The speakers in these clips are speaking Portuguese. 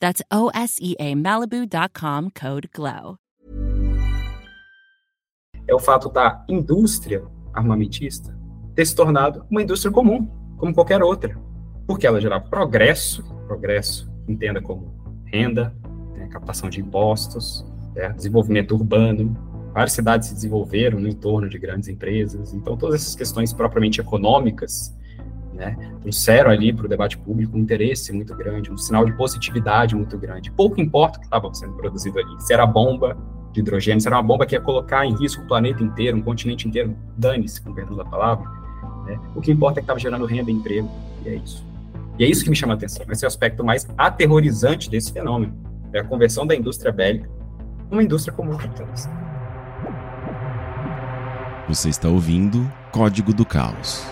That's O-S-E-A Malibu.com, code GLOW. é o fato da indústria armamentista ter se tornado uma indústria comum, como qualquer outra, porque ela gerava progresso, progresso entenda como renda, né, captação de impostos, né, desenvolvimento urbano, várias cidades se desenvolveram no entorno de grandes empresas, então todas essas questões propriamente econômicas né, trouxeram ali para o debate público um interesse muito grande, um sinal de positividade muito grande. Pouco importa o que estava sendo produzido ali, se era bomba de hidrogênio, se era uma bomba que ia colocar em risco o planeta inteiro, um continente inteiro, dane-se, com perdão da palavra. Né? O que importa é que estava gerando renda e emprego, e é isso. E é isso que me chama a atenção, esse é o aspecto mais aterrorizante desse fenômeno, é a conversão da indústria bélica numa indústria comum capitalista. Você está ouvindo Código do Caos.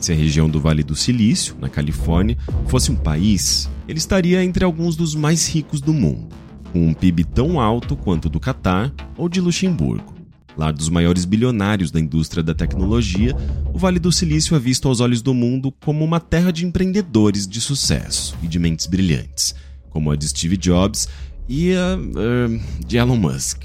Se a região do Vale do Silício, na Califórnia, fosse um país, ele estaria entre alguns dos mais ricos do mundo, com um PIB tão alto quanto o do Catar ou de Luxemburgo. Lar dos maiores bilionários da indústria da tecnologia, o Vale do Silício é visto aos olhos do mundo como uma terra de empreendedores de sucesso e de mentes brilhantes, como a de Steve Jobs e a uh, de Elon Musk.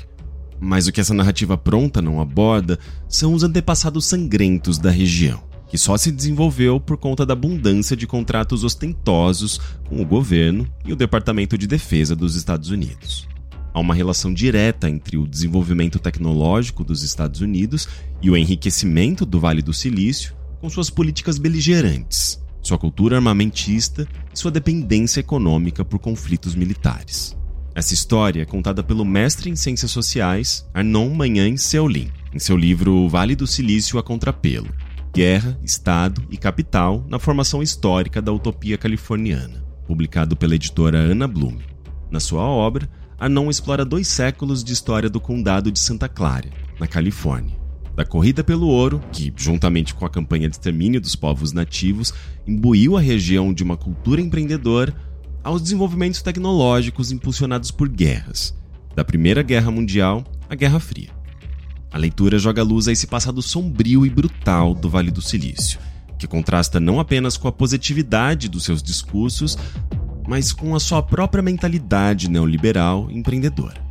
Mas o que essa narrativa pronta não aborda são os antepassados sangrentos da região que só se desenvolveu por conta da abundância de contratos ostentosos com o governo e o Departamento de Defesa dos Estados Unidos. Há uma relação direta entre o desenvolvimento tecnológico dos Estados Unidos e o enriquecimento do Vale do Silício com suas políticas beligerantes, sua cultura armamentista e sua dependência econômica por conflitos militares. Essa história é contada pelo mestre em Ciências Sociais Arnon Manhães Seolin, em seu livro Vale do Silício a Contrapelo, Guerra, Estado e Capital na Formação Histórica da Utopia Californiana, publicado pela editora Ana Bloom. Na sua obra, Anon explora dois séculos de história do condado de Santa Clara, na Califórnia. Da corrida pelo ouro, que, juntamente com a campanha de extermínio dos povos nativos, imbuiu a região de uma cultura empreendedora, aos desenvolvimentos tecnológicos impulsionados por guerras, da Primeira Guerra Mundial à Guerra Fria. A leitura joga luz a esse passado sombrio e brutal do Vale do Silício, que contrasta não apenas com a positividade dos seus discursos, mas com a sua própria mentalidade neoliberal e empreendedora.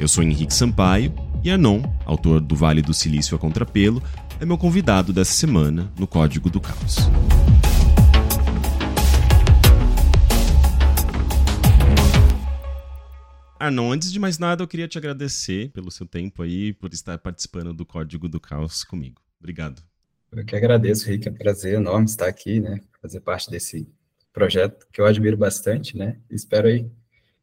Eu sou Henrique Sampaio e Anon, autor do Vale do Silício a Contrapelo, é meu convidado dessa semana no Código do Caos. Arnon, antes de mais nada, eu queria te agradecer pelo seu tempo aí, por estar participando do Código do Caos comigo. Obrigado. Eu que agradeço, Rick. É um prazer enorme estar aqui, né? Fazer parte desse projeto que eu admiro bastante, né? Espero aí,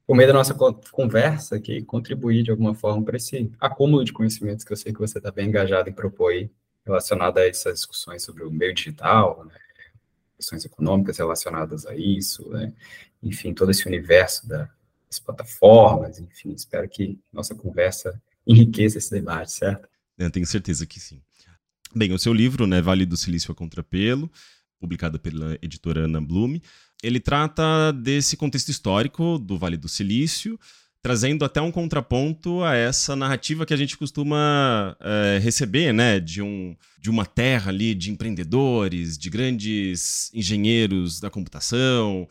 por meio da nossa conversa aqui, contribuir de alguma forma para esse acúmulo de conhecimentos que eu sei que você está bem engajado em propor aí, relacionado a essas discussões sobre o meio digital, né? questões econômicas relacionadas a isso, né? enfim, todo esse universo da, as plataformas, enfim, espero que nossa conversa enriqueça esse debate, certo? Eu tenho certeza que sim. Bem, o seu livro, né, Vale do Silício a Contrapelo, publicado pela editora Ana Blume, ele trata desse contexto histórico do Vale do Silício, trazendo até um contraponto a essa narrativa que a gente costuma é, receber, né, de, um, de uma terra ali de empreendedores, de grandes engenheiros da computação,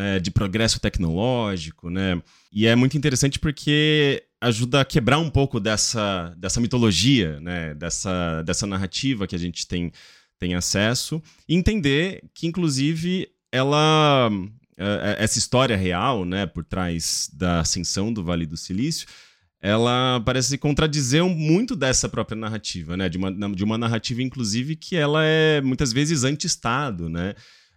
é, de progresso tecnológico, né? E é muito interessante porque ajuda a quebrar um pouco dessa, dessa mitologia, né, dessa, dessa narrativa que a gente tem, tem acesso, e entender que, inclusive, ela é, é, essa história real, né, por trás da ascensão do Vale do Silício, ela parece contradizer muito dessa própria narrativa, né, de uma, de uma narrativa, inclusive, que ela é muitas vezes anti-Estado, né,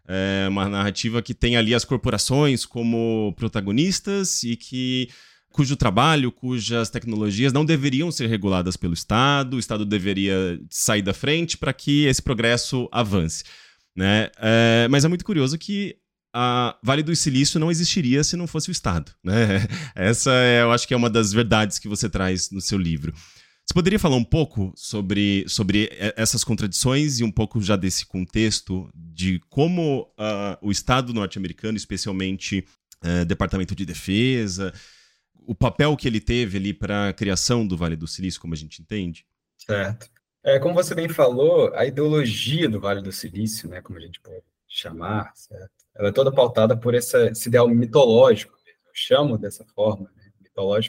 é uma narrativa que tem ali as corporações como protagonistas e que cujo trabalho, cujas tecnologias não deveriam ser reguladas pelo Estado, o Estado deveria sair da frente para que esse progresso avance. Né? É, mas é muito curioso que a Vale do Silício não existiria se não fosse o Estado. Né? Essa é, eu acho que é uma das verdades que você traz no seu livro. Você poderia falar um pouco sobre, sobre essas contradições e um pouco já desse contexto de como uh, o Estado norte-americano, especialmente uh, Departamento de Defesa, o papel que ele teve ali para a criação do Vale do Silício, como a gente entende? Certo. É, como você bem falou, a ideologia do Vale do Silício, né, como a gente pode chamar, certo? ela é toda pautada por essa, esse ideal mitológico, eu chamo dessa forma, né?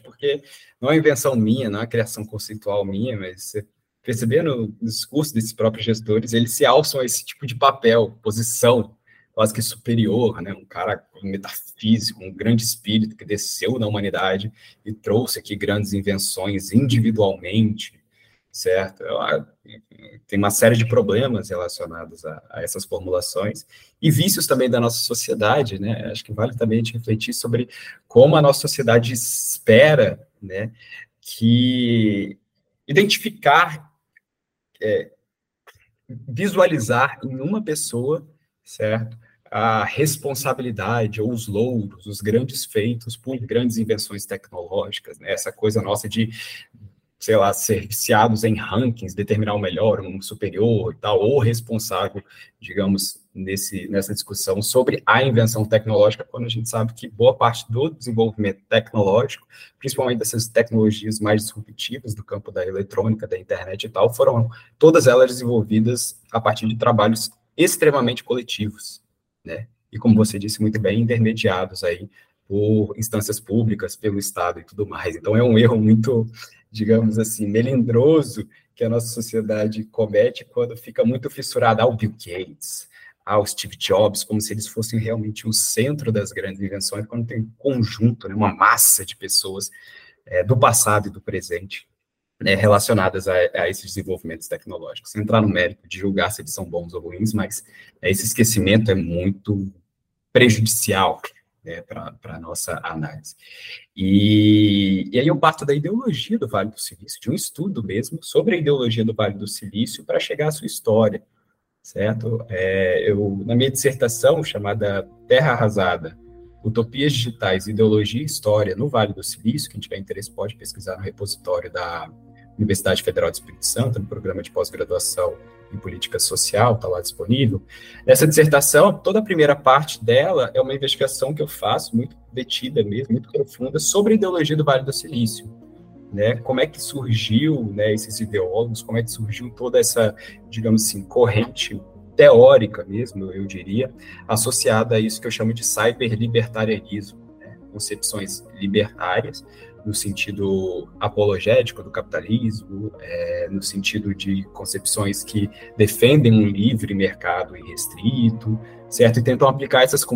Porque não é invenção minha, não é criação conceitual minha, mas você perceber no, discurso desses próprios gestores, eles se alçam a esse tipo de papel, posição, quase que superior, né? um cara metafísico, um grande espírito que desceu na humanidade e trouxe aqui grandes invenções individualmente, certo? Tem uma série de problemas relacionados a, a, essas formulações e vícios também da nossa sociedade, né? Acho que vale também a gente refletir sobre como a nossa sociedade espera, né, que identificar, é, visualizar em uma pessoa, certo? A responsabilidade ou os louros, os grandes feitos por grandes invenções tecnológicas, né? essa coisa nossa de sei lá, ser viciados em rankings, determinar o melhor, um superior e tal, ou responsável, digamos, nesse, nessa discussão sobre a invenção tecnológica, quando a gente sabe que boa parte do desenvolvimento tecnológico, principalmente dessas tecnologias mais disruptivas do campo da eletrônica, da internet e tal, foram todas elas desenvolvidas a partir de trabalhos extremamente coletivos, né? E como você disse muito bem, intermediados aí por instâncias públicas, pelo Estado e tudo mais. Então é um erro muito digamos assim, melindroso que a nossa sociedade comete quando fica muito fissurada ao Bill Gates, ao Steve Jobs, como se eles fossem realmente o centro das grandes invenções, quando tem um conjunto, né, uma massa de pessoas é, do passado e do presente né, relacionadas a, a, esses desenvolvimentos tecnológicos. Sem entrar no mérito de julgar se eles são bons ou ruins, mas é, esse esquecimento é muito prejudicial né, para a nossa análise. E, e aí eu parto da ideologia do Vale do Silício, de um estudo mesmo sobre a ideologia do Vale do Silício para chegar à sua história, certo? É, eu, na minha dissertação chamada Terra Arrasada, Utopias Digitais, Ideologia e História no Vale do Silício, quem tiver interesse pode pesquisar no repositório da Universidade Federal do Espírito Santo, no programa de pós-graduação em política social, está lá disponível. Nessa dissertação, toda a primeira parte dela é uma investigação que eu faço, muito detida mesmo, muito profunda, sobre a ideologia do Vale do Silício. Né? Como é que surgiu né, esses ideólogos, como é que surgiu toda essa, digamos assim, corrente teórica mesmo, eu diria, associada a isso que eu chamo de cyberlibertarianismo, né? concepções libertárias, no sentido apologético do capitalismo, é, no sentido de concepções que defendem um livre mercado irrestrito, certo? E tentam aplicar essas,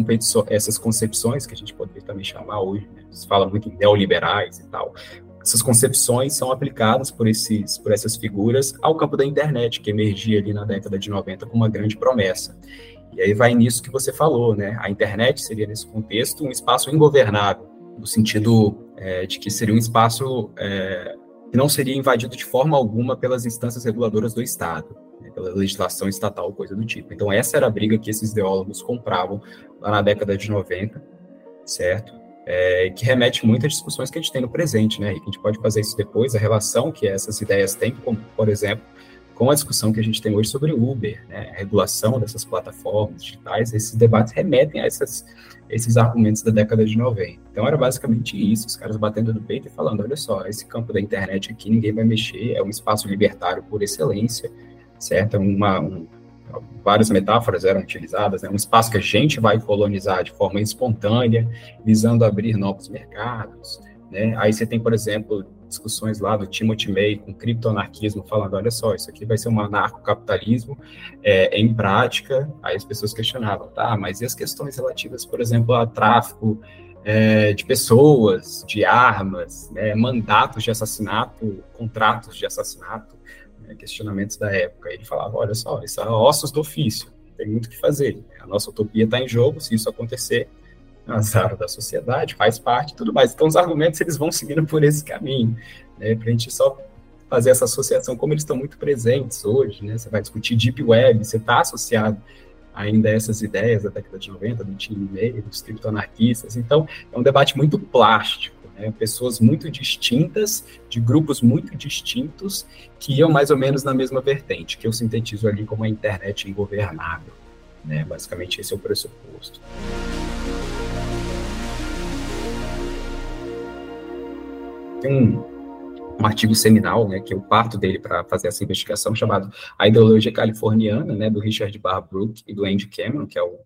essas concepções, que a gente poderia também chamar hoje, né? se fala muito em neoliberais e tal, essas concepções são aplicadas por, esses, por essas figuras ao campo da internet, que emergia ali na década de 90 com uma grande promessa. E aí vai nisso que você falou, né? A internet seria, nesse contexto, um espaço ingovernável, no sentido é, de que seria um espaço é, que não seria invadido de forma alguma pelas instâncias reguladoras do Estado, né, pela legislação estatal, coisa do tipo. Então, essa era a briga que esses ideólogos compravam lá na década de 90, certo? É, que remete muito às discussões que a gente tem no presente, né? E que a gente pode fazer isso depois, a relação que essas ideias têm, como, por exemplo, com a discussão que a gente tem hoje sobre Uber, né, a regulação dessas plataformas digitais, esses debates remetem a essas, esses argumentos da década de 90. Então era basicamente isso, os caras batendo no peito e falando, olha só, esse campo da internet aqui ninguém vai mexer, é um espaço libertário por excelência, certo? É uma, um, várias metáforas eram utilizadas, né? um espaço que a gente vai colonizar de forma espontânea, visando abrir novos mercados, né? Aí você tem, por exemplo, discussões lá do Timothy May com criptoanarquismo, falando, olha só, isso aqui vai ser um anarcocapitalismo é, em prática. Aí as pessoas questionavam, tá, mas e as questões relativas, por exemplo, a tráfico é, de pessoas, de armas, né, mandatos de assassinato, contratos de assassinato, né, questionamentos da época. Ele falava, olha só, isso é ossos do ofício, tem muito o que fazer. A nossa utopia está em jogo, se isso acontecer, azar da sociedade, faz parte tudo mais. Então, os argumentos eles vão seguindo por esse caminho, né, para a gente só fazer essa associação, como eles estão muito presentes hoje, né, você vai discutir Deep Web, você está associado ainda a essas ideias da década de 90, do Tim May, dos criptoanarquistas, então é um debate muito plástico, né, pessoas muito distintas, de grupos muito distintos, que iam mais ou menos na mesma vertente, que eu sintetizo ali como a internet ingovernável, né, basicamente esse é o pressuposto. Tem um, artigo seminal, né, que eu parto dele para fazer essa investigação, chamado A Ideologia Californiana, né, do Richard Barbrook e do Andy Cameron, que é o,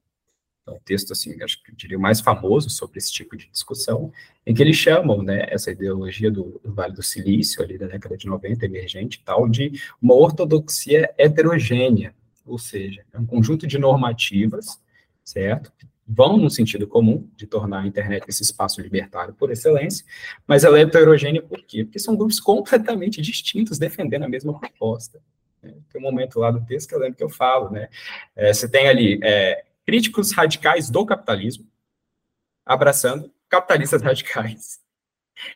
é um texto, assim, acho que eu diria mais famoso sobre esse tipo de discussão, em que eles chamam, né, essa ideologia do, do Vale do Silício, ali da década de 90, emergente e tal, de uma ortodoxia heterogênea, ou seja, é um conjunto de normativas, certo? Vão no sentido comum de tornar a internet esse espaço libertário por excelência, mas ela é heterogênea por quê? Porque são grupos completamente distintos defendendo a mesma proposta. Né? Tem um momento lá do texto que eu lembro que eu falo, né? É, você tem ali é, críticos radicais do capitalismo abraçando capitalistas radicais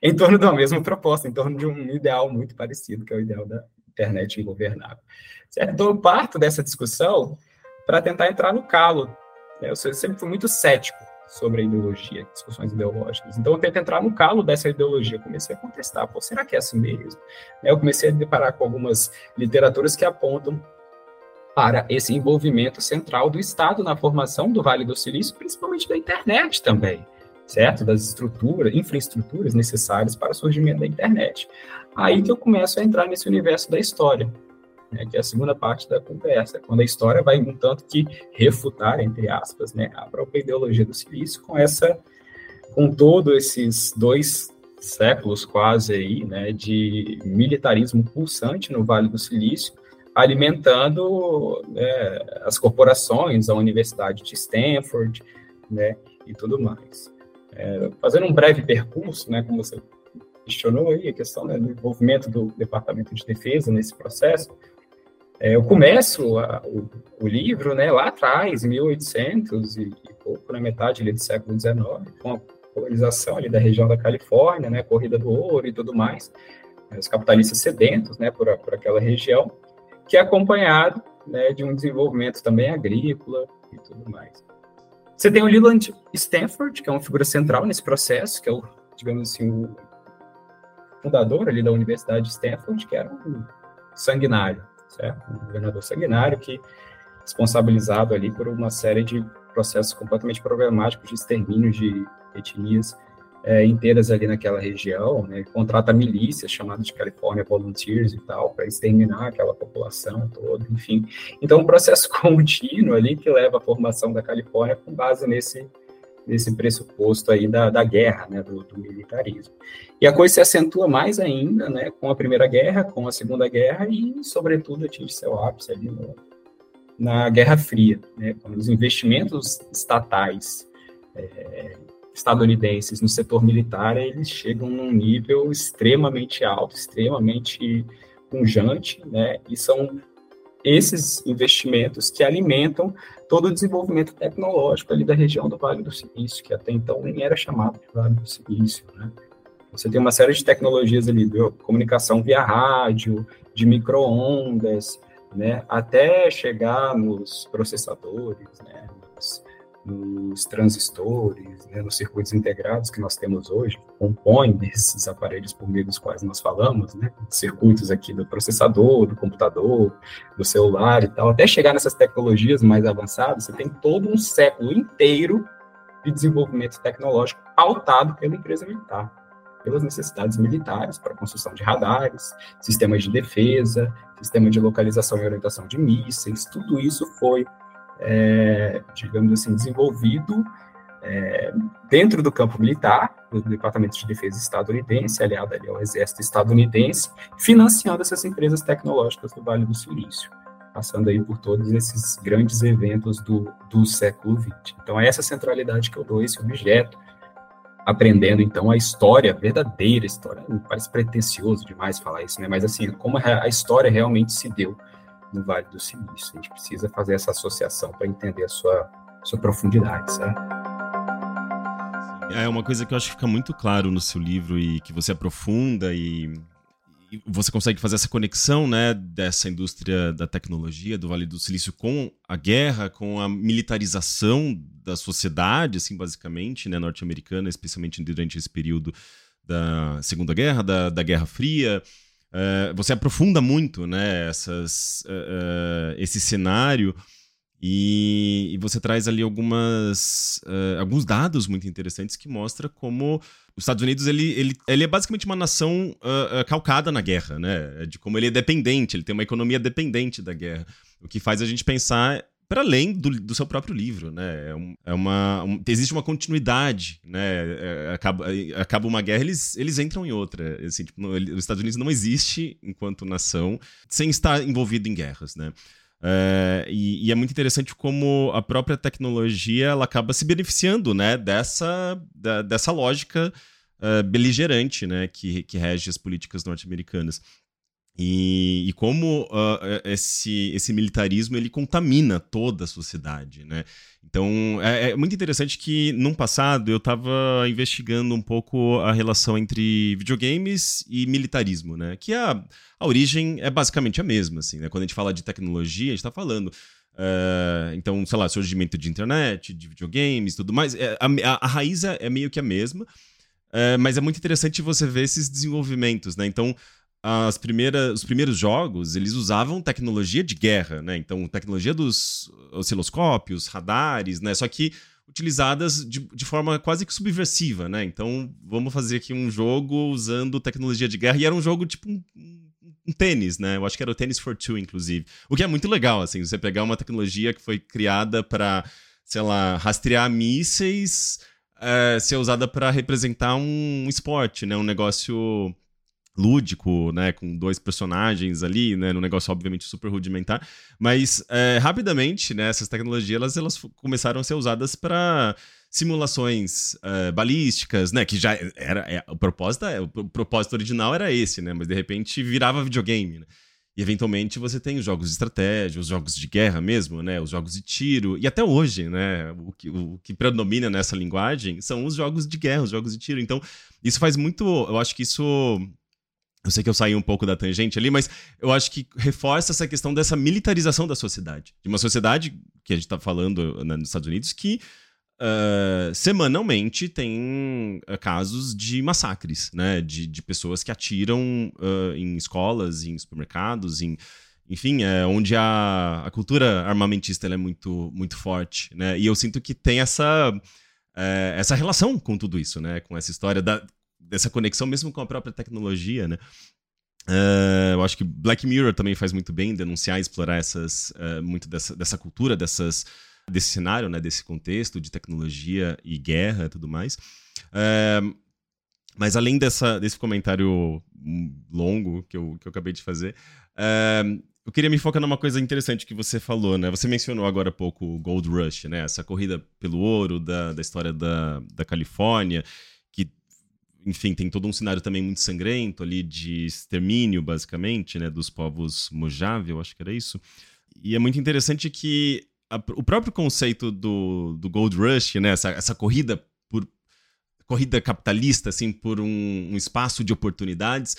em torno da mesma proposta, em torno de um ideal muito parecido, que é o ideal da internet ingovernável. Certo? Então, eu parto dessa discussão para tentar entrar no calo eu sempre fui muito cético sobre a ideologia, discussões ideológicas. Então, eu tento entrar no calo dessa ideologia. Comecei a contestar, pô, será que é assim mesmo? Eu comecei a deparar com algumas literaturas que apontam para esse envolvimento central do Estado na formação do Vale do Silício, principalmente da internet também, certo? Das estruturas, infraestruturas necessárias para o surgimento da internet. Aí que eu começo a entrar nesse universo da história né, que é a segunda parte da conversa, quando a história vai um tanto que refutar, entre aspas, né, a própria ideologia do silício com essa, com todos esses dois séculos quase aí, né, de militarismo pulsante no Vale do Silício, alimentando né, as corporações, a Universidade de Stanford, né, e tudo mais. É, fazendo um breve percurso, né, como você questionou aí, a questão né, do envolvimento do Departamento de Defesa nesse processo, é, eu começo a, o, o, livro né, lá atrás, em 1800 e, e pouco, na metade do século XIX, com a colonização ali da região da Califórnia, né, corrida do ouro e tudo mais, né, os capitalistas sedentos né, por, por aquela região, que é acompanhado né, de um desenvolvimento também agrícola e tudo mais. Você tem o Leland Stanford, que é uma figura central nesse processo, que é o, digamos assim, o fundador ali da Universidade de Stanford, que era um sanguinário, certo? Governador sanguinário que responsabilizado ali por uma série de processos completamente problemáticos de extermínio de etnias é, inteiras ali naquela região, né, contrata milícias chamadas de California Volunteers e tal, para exterminar aquela população toda, enfim. Então, um processo contínuo ali que leva à formação da Califórnia com base nesse, nesse pressuposto aí da, da guerra, né, do, do, militarismo. E a coisa se acentua mais ainda, né, com a Primeira Guerra, com a Segunda Guerra e, sobretudo, atinge seu ápice ali no, na Guerra Fria, né, quando os investimentos estatais é, estadunidenses no setor militar, eles chegam num nível extremamente alto, extremamente punjante, né, e são esses investimentos que alimentam todo o desenvolvimento tecnológico ali da região do Vale do Silício, que até então nem era chamado de Vale do Silício, né? Você tem uma série de tecnologias ali, de comunicação via rádio, de microondas, né, até chegar nos processadores, né, nos, transistores, né, nos circuitos integrados que nós temos hoje, que compõem esses aparelhos por meio dos quais nós falamos, né, circuitos aqui do processador, do computador, do celular e tal, até chegar nessas tecnologias mais avançadas, você tem todo um século inteiro de desenvolvimento tecnológico pautado pela empresa militar pelas necessidades militares para a construção de radares, sistemas de defesa, sistema de localização e orientação de mísseis, tudo isso foi é, digamos assim, desenvolvido é, dentro do campo militar, do Departamento de Defesa estadunidense, aliado ali ao Exército estadunidense, financiando essas empresas tecnológicas do Vale do Silício, passando aí por todos esses grandes eventos do, do século XX. Então, é essa centralidade que eu dou esse objeto, aprendendo, então, a história, a verdadeira história, parece pretencioso demais falar isso, né? mas assim, como a história realmente se deu no Vale do Silício. A gente precisa fazer essa associação para entender a sua, sua profundidade? É uma coisa que eu acho que fica muito claro no seu livro e que você aprofunda e, e você consegue fazer essa conexão, né, dessa indústria da tecnologia do Vale do Silício com a guerra, com a militarização da sociedade, assim, basicamente, né, norte-americana, especialmente durante esse período da Segunda Guerra, da, da Guerra Fria, Uh, você aprofunda muito né, essas, uh, esse cenário e, e, você traz ali algumas, alguns dados muito interessantes que mostra como os Estados Unidos ele, ele, ele é basicamente uma nação calcada na guerra, né? De como ele é dependente, ele tem uma economia dependente da guerra. O que faz a gente pensar para além do, do, seu próprio livro, né? É, um, é uma, um, existe uma continuidade, né? É, acaba, acaba uma guerra, eles, eles entram em outra. Assim, tipo, no, os Estados Unidos não existe enquanto nação sem estar envolvido em guerras, né? É, e, e, é muito interessante como a própria tecnologia ela acaba se beneficiando, né? Dessa, da, dessa lógica uh, beligerante, né? Que, que rege as políticas norte-americanas. E, e como uh, esse, esse militarismo ele contamina toda a sociedade, né? Então é, é muito interessante que num passado eu estava investigando um pouco a relação entre videogames e militarismo, né? Que a, a origem é basicamente a mesma, assim, né? Quando a gente fala de tecnologia, a gente está falando Uh, então, sei lá, surgimento de internet, de videogames, tudo mais. É, a, a, a, raiz é, é, meio que a mesma, uh, mas é muito interessante você ver esses desenvolvimentos, né? Então, as primeiras, os primeiros jogos, eles usavam tecnologia de guerra, né? Então, tecnologia dos osciloscópios, radares, né? Só que utilizadas de, de forma quase que subversiva, né? Então, vamos fazer aqui um jogo usando tecnologia de guerra. E era um jogo tipo um, um tênis, né? Eu acho que era o Tennis for Two, inclusive. O que é muito legal, assim, você pegar uma tecnologia que foi criada para, sei lá, rastrear mísseis, é, ser usada para representar um esporte, né? Um negócio lúdico, né, com dois personagens ali, né, num negócio obviamente super rudimentar, mas é, rapidamente, né, essas tecnologias elas, elas começaram a ser usadas para simulações é, balísticas, né, que já era é, o propósito, é, o propósito original era esse, né, mas de repente virava videogame, né? E eventualmente você tem os jogos de estratégia, os jogos de guerra mesmo, né? Os jogos de tiro. E até hoje, né? O que, o que predomina nessa linguagem são os jogos de guerra, os jogos de tiro. Então, isso faz muito. Eu acho que isso eu sei que eu saí um pouco da tangente ali, mas eu acho que reforça essa questão dessa militarização da sociedade. De uma sociedade que a gente está falando né, nos Estados Unidos que uh, semanalmente tem uh, casos de massacres, né? De, de pessoas que atiram uh, em escolas, em supermercados, em, enfim, é, onde a, a cultura armamentista é muito, muito forte, né? E eu sinto que tem essa, é, essa relação com tudo isso, né? Com essa história da dessa conexão mesmo com a própria tecnologia, né? Uh, eu acho que Black Mirror também faz muito bem denunciar e explorar essas, uh, muito dessa, dessa cultura, dessas, desse cenário, né, desse contexto de tecnologia e guerra e tudo mais. Uh, mas além dessa, desse comentário longo que eu, que eu acabei de fazer, eu queria me focar numa coisa interessante que você falou, né? Você mencionou agora há pouco o Gold Rush, né? Essa corrida pelo ouro da, da história da, da Califórnia enfim, tem todo um cenário também muito sangrento ali de extermínio, basicamente, né, dos povos Mojave, eu acho que era isso. E é muito interessante que a, o próprio conceito do, do Gold Rush, né, essa, essa corrida por corrida capitalista, assim, por um, um espaço de oportunidades,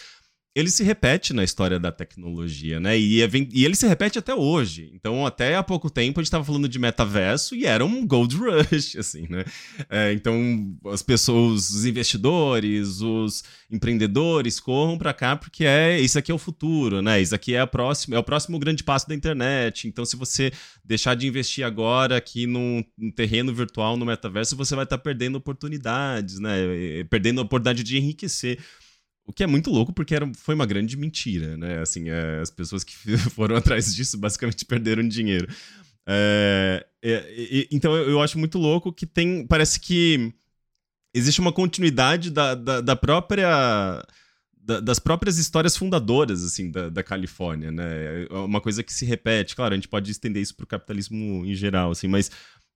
ele se repete na história da tecnologia, né? E, e, ele se repete até hoje. Então, até há pouco tempo, a gente estava falando de metaverso e era um gold rush, assim, né? É, então, as pessoas, os investidores, os empreendedores corram para cá porque é isso aqui é o futuro, né? Isso aqui é, a próxima, é o próximo grande passo da internet. Então, se você deixar de investir agora aqui num, num terreno virtual, no metaverso, você vai estar tá perdendo oportunidades, né? Perdendo a oportunidade de enriquecer. O que é muito louco, porque era, foi uma grande mentira, né? Assim, é, as pessoas que foram atrás disso basicamente perderam dinheiro. É, é, então eu acho muito louco que tem. Parece que existe uma continuidade da, da, da própria. Da, das próprias histórias fundadoras, assim, da, da Califórnia, né? É uma coisa que se repete. Claro, a gente pode estender isso para o capitalismo em geral, assim, mas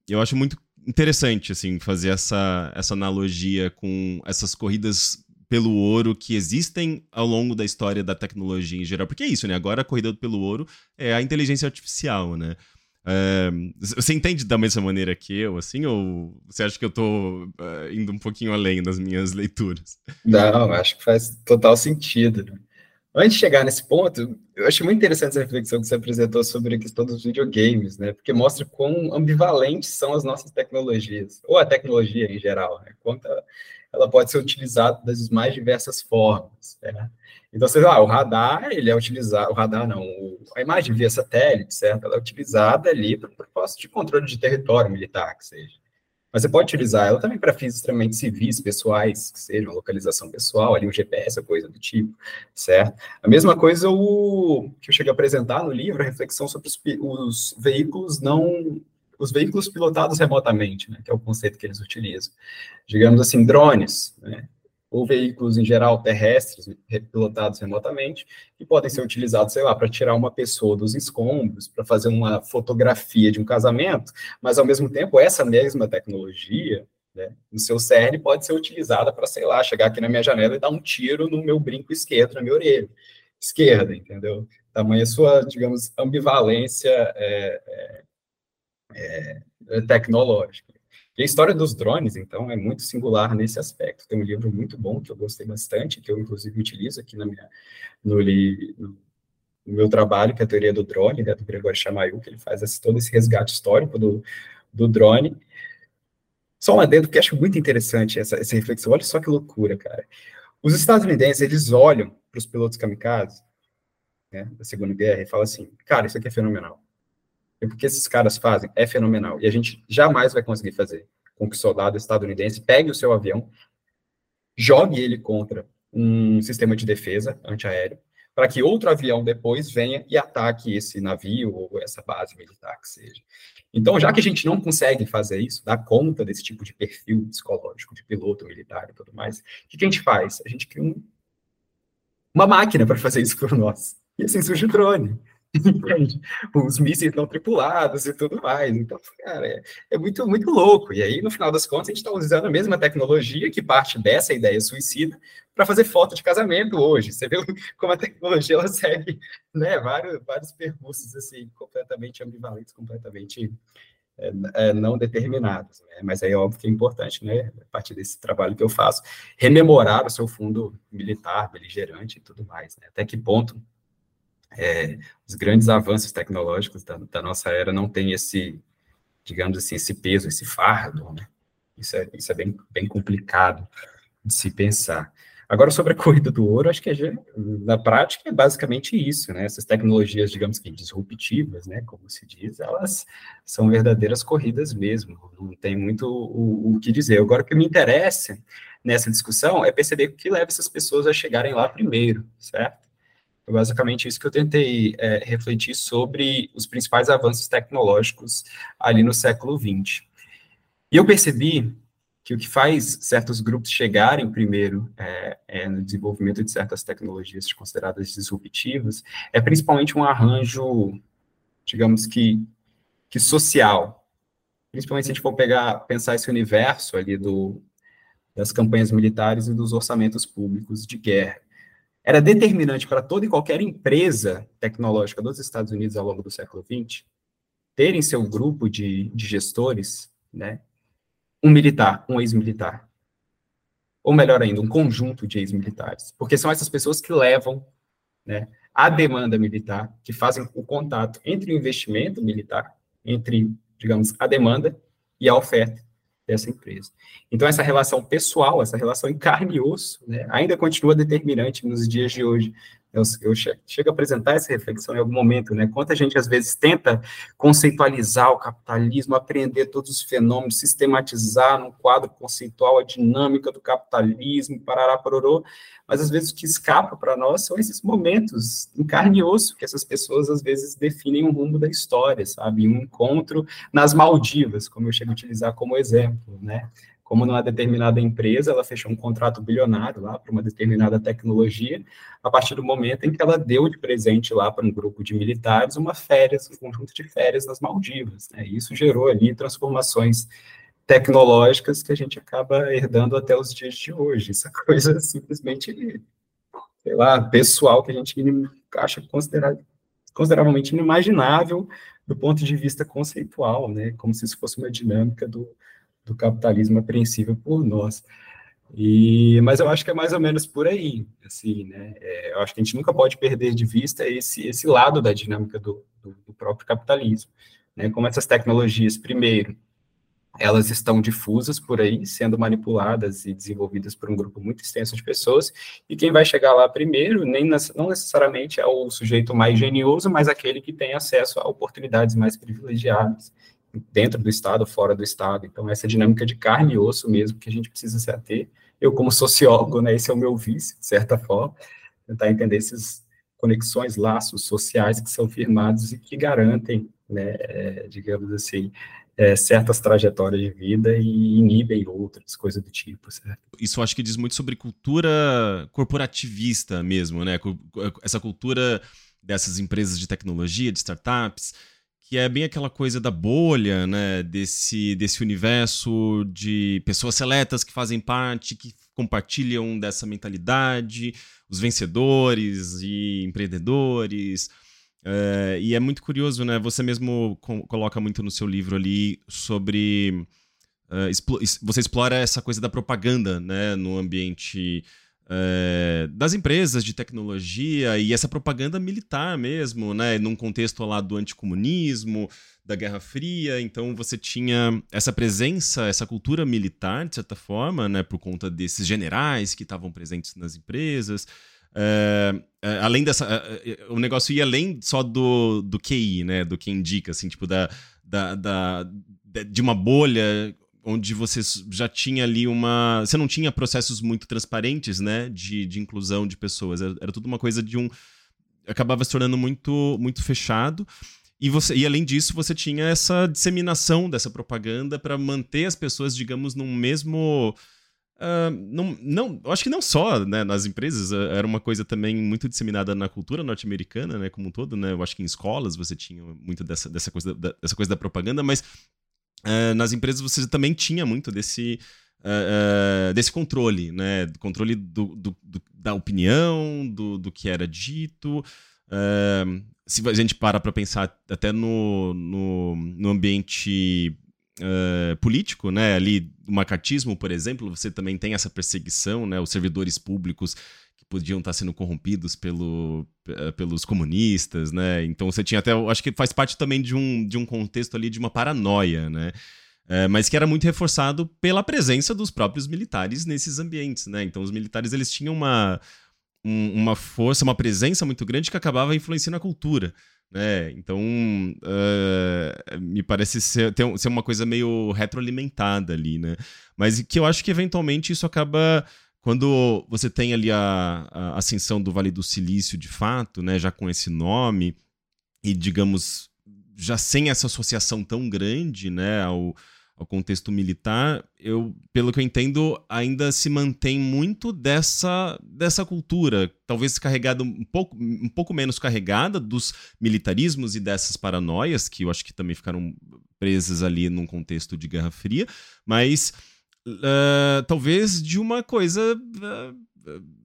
eu acho muito interessante, assim, fazer essa, essa analogia com essas corridas pelo ouro que existem ao longo da história da tecnologia em geral. Porque é isso, né? Agora a corrida pelo ouro é a inteligência artificial, né? É, você entende da mesma maneira que eu, assim, ou você acha que eu estou uh, indo um pouquinho além das minhas leituras? Não, acho que faz total sentido. Antes de chegar nesse ponto, eu acho muito interessante essa reflexão que você apresentou sobre a questão dos videogames, né? Porque mostra quão ambivalentes são as nossas tecnologias, ou a tecnologia em geral, né? Quanto ela pode ser utilizada das mais diversas formas. Né? Então, sei lá, o radar, ele é utilizado, o radar não, a imagem via satélite, certo? Ela é utilizada ali para propósito de controle de território militar, que seja. Mas você pode utilizar ela também para fins extremamente civis, pessoais, que sejam localização pessoal, ali um GPS, coisa do tipo, certo? A mesma coisa o que eu cheguei a apresentar no livro, a reflexão sobre os, os veículos não os veículos pilotados remotamente, né, que é o conceito que eles utilizam. Digamos assim, drones, né, ou veículos em geral terrestres pilotados remotamente, que podem ser utilizados, sei lá, para tirar uma pessoa dos escombros, para fazer uma fotografia de um casamento, mas ao mesmo tempo essa mesma tecnologia né, no seu CERN pode ser utilizada para, sei lá, chegar aqui na minha janela e dar um tiro no meu brinco esquerdo, na minha orelha esquerda, entendeu? Tamanha sua, digamos, ambivalência é, é, é, tecnológica. E a história dos drones, então, é muito singular nesse aspecto. Tem um livro muito bom que eu gostei bastante, que eu, inclusive, utilizo aqui na minha, no, no, no meu trabalho, que é a teoria do drone, né, do Gregório Chamayu, que ele faz esse, todo esse resgate histórico do, do drone. Só um adendo que acho muito interessante essa, essa reflexão. Olha só que loucura, cara. Os estadunidenses, eles olham para os pilotos kamikazes né, da Segunda Guerra e falam assim, cara, isso aqui é fenomenal. E o que esses caras fazem é fenomenal. E a gente jamais vai conseguir fazer com que o soldado estadunidense pegue o seu avião, jogue ele contra um sistema de defesa antiaéreo, para que outro avião depois venha e ataque esse navio ou essa base militar que seja. Então, já que a gente não consegue fazer isso, dar conta desse tipo de perfil psicológico de piloto militar e tudo mais, o que, a gente faz? A gente cria um, uma máquina para fazer isso por nós. E assim surge o drone. Entende? Os mísseis não tripulados e tudo mais. Então, cara, é, é, muito, muito louco. E aí, no final das contas, a gente está usando a mesma tecnologia que parte dessa ideia suicida para fazer foto de casamento hoje. Você vê como a tecnologia ela segue né, vários, vários percursos assim, completamente ambivalentes, completamente é, é, não determinados. Né? Mas aí é óbvio que é importante, né, a partir desse trabalho que eu faço, rememorar o seu fundo militar, beligerante e tudo mais. Né? Até que ponto é, os grandes avanços tecnológicos da, da, nossa era não têm esse, digamos assim, esse peso, esse fardo, né? Isso é, isso é bem, bem complicado de se pensar. Agora, sobre a corrida do ouro, acho que na prática é basicamente isso, né? Essas tecnologias, digamos que disruptivas, né? Como se diz, elas são verdadeiras corridas mesmo, não tem muito o, o que dizer. Agora, o que me interessa nessa discussão é perceber o que leva essas pessoas a chegarem lá primeiro, certo? Foi basicamente isso que eu tentei é, refletir sobre os principais avanços tecnológicos ali no século XX. E eu percebi que o que faz certos grupos chegarem primeiro é, é, no desenvolvimento de certas tecnologias consideradas disruptivas é principalmente um arranjo, digamos que, que social. Principalmente se a gente for pegar, pensar esse universo ali do, das campanhas militares e dos orçamentos públicos de guerra era determinante para toda e qualquer empresa tecnológica dos Estados Unidos ao longo do século XX terem seu grupo de, de gestores, né, um militar, um ex-militar. ou melhor ainda, um conjunto de ex-militares, porque são essas pessoas que levam né, a demanda militar, que fazem o contato entre o investimento militar, entre, digamos, a demanda e a oferta dessa empresa. Então, essa relação pessoal, essa relação em carne e osso, né, ainda continua determinante nos dias de hoje eu, eu chego a apresentar essa reflexão em algum momento, né? Quanta gente às vezes tenta conceitualizar o capitalismo, aprender todos os fenômenos, sistematizar num quadro conceitual a dinâmica do capitalismo, parará pororô, mas às vezes o que escapa para nós são esses momentos em carne e osso que essas pessoas às vezes definem o rumo da história, sabe? Um encontro nas Maldivas, como eu chego a utilizar como exemplo, né? Como numa determinada empresa, ela fechou um contrato bilionário lá para uma determinada tecnologia, a partir do momento em que ela deu de presente lá para um grupo de militares uma férias, um conjunto de férias nas Maldivas. Né? Isso gerou ali transformações tecnológicas que a gente acaba herdando até os dias de hoje. Essa coisa simplesmente, sei lá, pessoal que a gente acha consideravelmente inimaginável do ponto de vista conceitual, né? Como se isso fosse uma dinâmica do, do capitalismo apreensível por nós. E, mas eu acho que é mais ou menos por aí, assim, né? É, eu acho que a gente nunca pode perder de vista esse, esse lado da dinâmica do, do, do próprio capitalismo, né? Como essas tecnologias, primeiro, elas estão difusas por aí, sendo manipuladas e desenvolvidas por um grupo muito extenso de pessoas, e quem vai chegar lá primeiro, nem não necessariamente é o sujeito mais genioso, mas aquele que tem acesso a oportunidades mais privilegiadas dentro do Estado, fora do Estado. Então, essa dinâmica de carne e osso mesmo que a gente precisa se ater. Eu, como sociólogo, né, esse é o meu vício, de certa forma, tentar entender essas conexões, laços sociais que são firmados e que garantem, né, é, digamos assim, é, certas trajetórias de vida e inibem outras, coisas do tipo, certo? Isso acho que diz muito sobre cultura corporativista mesmo, né? Essa cultura dessas empresas de tecnologia, de startups, que é bem aquela coisa da bolha, né? Desse, desse universo de pessoas seletas que fazem parte, que compartilham dessa mentalidade, os vencedores e empreendedores. É, e é muito curioso, né? Você mesmo coloca muito no seu livro ali sobre. Uh, você explora essa coisa da propaganda, né? No ambiente é, das empresas de tecnologia e essa propaganda militar mesmo, né? Num contexto lá do anticomunismo, da Guerra Fria, então você tinha essa presença, essa cultura militar, de certa forma, né? Por conta desses generais que estavam presentes nas empresas. É, além dessa. o negócio ia além só do, do QI, né? Do que indica, assim, tipo, da, da, da, de uma bolha onde você já tinha ali uma. Você não tinha processos muito transparentes, né? De, de inclusão de pessoas. Era, era tudo uma coisa de um. Acabava se tornando muito, muito fechado. E, você, e além disso, você tinha essa disseminação dessa propaganda para manter as pessoas, digamos, num mesmo. Uh, não, não, acho que não só né, nas empresas, uh, era uma coisa também muito disseminada na cultura norte-americana, né, como um todo, né, eu acho que em escolas você tinha muito dessa, dessa, coisa, da, dessa coisa da propaganda, mas uh, nas empresas você também tinha muito desse, uh, uh, desse controle, né? Controle do, do, do, da opinião, do, do que era dito. se a gente para para pensar até no, no, no ambiente político, né? Ali, o macartismo, por exemplo, você também tem essa perseguição, né? Os servidores públicos podiam estar sendo corrompidos pelo, eh, pelos comunistas, né? Então você tinha até, acho que faz parte também de um, de um contexto ali de uma paranoia, né? É, mas que era muito reforçado pela presença dos próprios militares nesses ambientes, né? Então os militares eles tinham uma, um, uma força, uma presença muito grande que acabava influenciando a cultura. Né? Então, uh, me parece ser, ter, ser uma coisa meio retroalimentada ali, né? Mas que eu acho que eventualmente isso acaba quando você tem ali a, a, ascensão do Vale do Silício de fato, né, já com esse nome, e digamos, já sem essa associação tão grande né, ao, ao contexto militar, eu, pelo que eu entendo, ainda se mantém muito dessa, dessa cultura, talvez carregada um pouco, um pouco menos carregada dos militarismos e dessas paranoias, que eu acho que também ficaram presas ali num contexto de Guerra Fria, mas uh, talvez de uma coisa uh,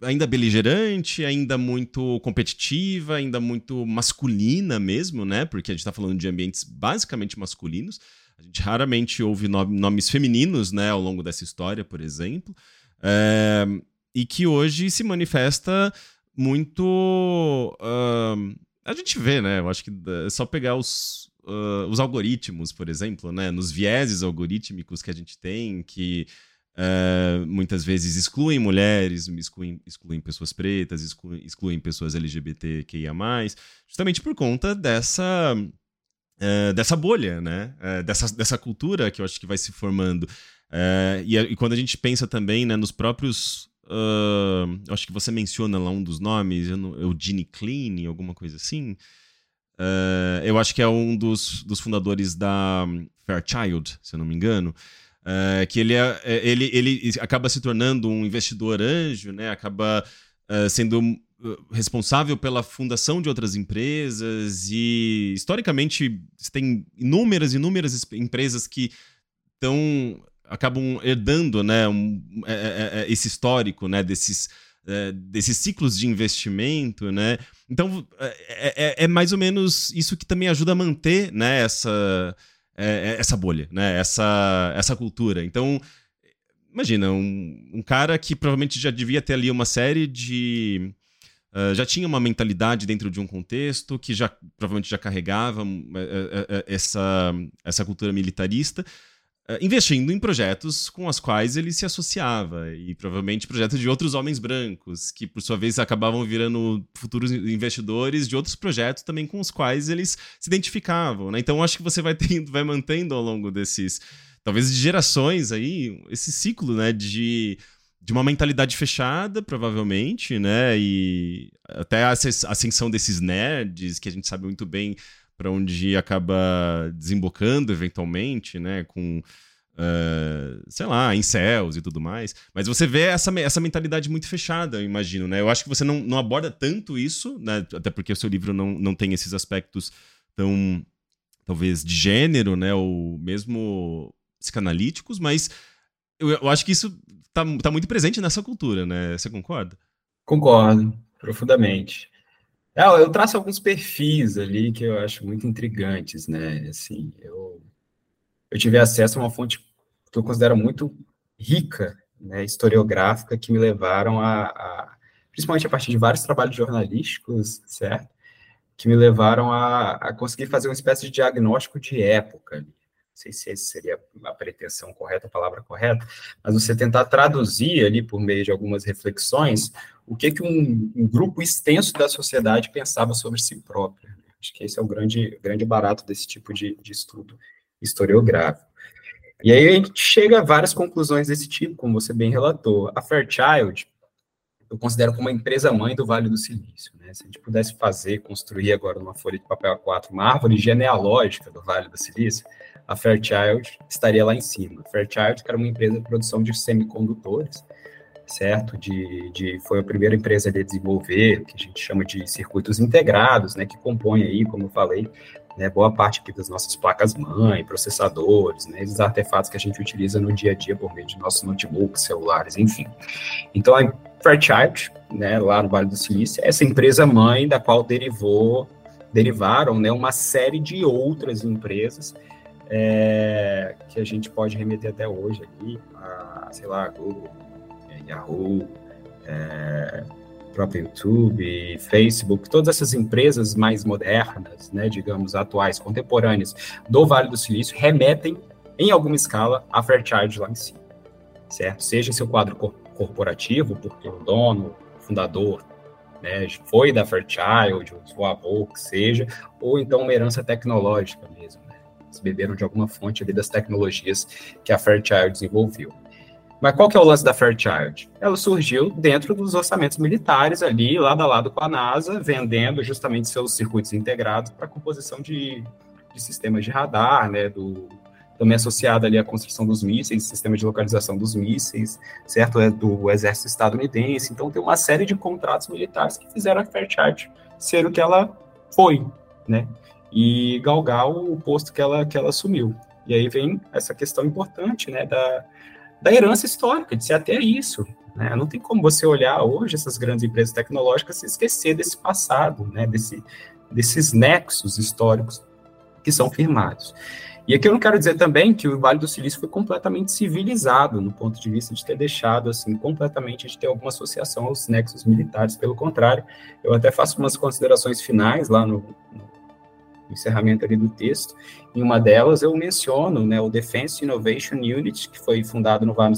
ainda beligerante, ainda muito competitiva, ainda muito masculina mesmo, né? Porque a gente está falando de ambientes basicamente masculinos. A gente raramente ouve nomes femininos, né, ao longo dessa história, por exemplo. É, e que hoje se manifesta muito. Uh, a gente vê, né? Eu acho que é só pegar os, uh, os algoritmos, por exemplo, né? Nos vieses algorítmicos que a gente tem, que uh, muitas vezes excluem mulheres, excluem, excluem pessoas pretas, excluem, excluem pessoas LGBTQIA, justamente por conta dessa. Uh, dessa bolha, né? Uh, dessa, dessa cultura que eu acho que vai se formando. Uh, e, e, quando a gente pensa também né, nos próprios acho que você menciona lá um dos nomes, Eugene Klein, alguma coisa assim. Uh, eu acho que é um dos, dos fundadores da Fairchild, se eu não me engano. Uh, que ele, é, é, ele, ele acaba se tornando um investidor anjo, né? acaba uh, sendo responsável pela fundação de outras empresas e historicamente tem inúmeras inúmeras empresas que estão acabam herdando né, um, é, é, é, esse histórico né, desses, é, desses ciclos de investimento. Né? Então, é, é, é, mais ou menos isso que também ajuda a manter né, essa, essa bolha, né, essa, essa cultura. Então, imagina, um, um cara que provavelmente já devia ter ali uma série de. Uh, já tinha uma mentalidade dentro de um contexto que já provavelmente já carregava essa, essa cultura militarista, investindo em projetos com os quais ele se associava, e provavelmente projetos de outros homens brancos, que por sua vez acabavam virando futuros investidores de outros projetos também com os quais eles se identificavam. Né? Então acho que você vai, tendo, vai mantendo ao longo desses, talvez de gerações aí, esse ciclo né, de, de uma mentalidade fechada, provavelmente, né? E até a ascensão desses nerds, que a gente sabe muito bem para onde acaba desembocando eventualmente, né? Com, uh, sei lá, incels e tudo mais. Mas você vê essa, essa mentalidade muito fechada, eu imagino, né? Eu acho que você não, não aborda tanto isso, né? Até porque o seu livro não, não tem esses aspectos tão, talvez, de gênero, né? Ou mesmo psicanalíticos, mas eu, eu acho que isso tá, tá muito presente nessa cultura, né? Você concorda? Concordo, profundamente. É, eu traço alguns perfis ali que eu acho muito intrigantes, né? Assim, eu, eu tive acesso a uma fonte que eu considero muito rica, né, historiográfica, que me levaram a, a, principalmente a partir de vários trabalhos jornalísticos, certo? Que me levaram a, a conseguir fazer uma espécie de diagnóstico de época. Sei se essa seria a pretensão correta, a palavra correta, mas você tentar traduzir ali, por meio de algumas reflexões, o que, que um, um grupo extenso da sociedade pensava sobre si próprio. Né? Acho que esse é o grande, grande barato desse tipo de, de estudo historiográfico. E aí a gente chega a várias conclusões desse tipo, como você bem relatou. A Fairchild, eu considero como uma empresa mãe do Vale do Silício. Né? Se a gente pudesse fazer, construir agora numa folha de papel A4 uma árvore genealógica do Vale do Silício, a Fairchild estaria lá em cima. A Fairchild, que era uma empresa de produção de semicondutores, certo? De, de, foi a primeira empresa a desenvolver, que a gente chama de circuitos integrados, né, que compõe aí, como eu falei, né, boa parte aqui das nossas placas-mãe, processadores, né, esses artefatos que a gente utiliza no dia a dia por meio de nossos notebooks, celulares, enfim. Então, a Fairchild, né, lá no Vale do Silício, é essa empresa mãe da qual derivou, derivaram, né, uma série de outras empresas é, que a gente pode remeter até hoje ali, a, sei lá, Google, Yahoo, é, próprio YouTube, Facebook, todas essas empresas mais modernas, né, digamos, atuais, contemporâneas do Vale do Silício, remetem, em alguma escala, a Fairchild lá em cima, certo? Seja seu quadro corporativo, porque o dono, o fundador, né, foi da Fairchild, o seu avô, que seja, ou então uma herança tecnológica mesmo? Eles beberam de alguma fonte ali das tecnologias que a Fairchild desenvolveu. Mas qual que é o lance da Fairchild? Ela surgiu dentro dos orçamentos militares ali, lado a lado com a NASA, vendendo justamente seus circuitos integrados para a composição de, de, sistemas de radar, né, do, também associado ali à construção dos mísseis, sistema de localização dos mísseis, certo? É do exército estadunidense. Então tem uma série de contratos militares que fizeram a Fairchild ser o que ela foi, né? E galgar o posto que ela, que ela assumiu. E aí vem essa questão importante, né, da, da herança histórica, de ser até isso. Né? Não tem como você olhar hoje essas grandes empresas tecnológicas e esquecer desse passado, né? Desse, desses nexos históricos que são firmados. E aqui eu não quero dizer também que o Vale do Silício foi completamente civilizado, no ponto de vista de ter deixado, assim, completamente de ter alguma associação aos nexos militares. Pelo contrário, eu até faço umas considerações finais lá no, no encerramento ali do texto. Em uma delas eu menciono né, o Defense Innovation Unit, que foi fundado no Vale,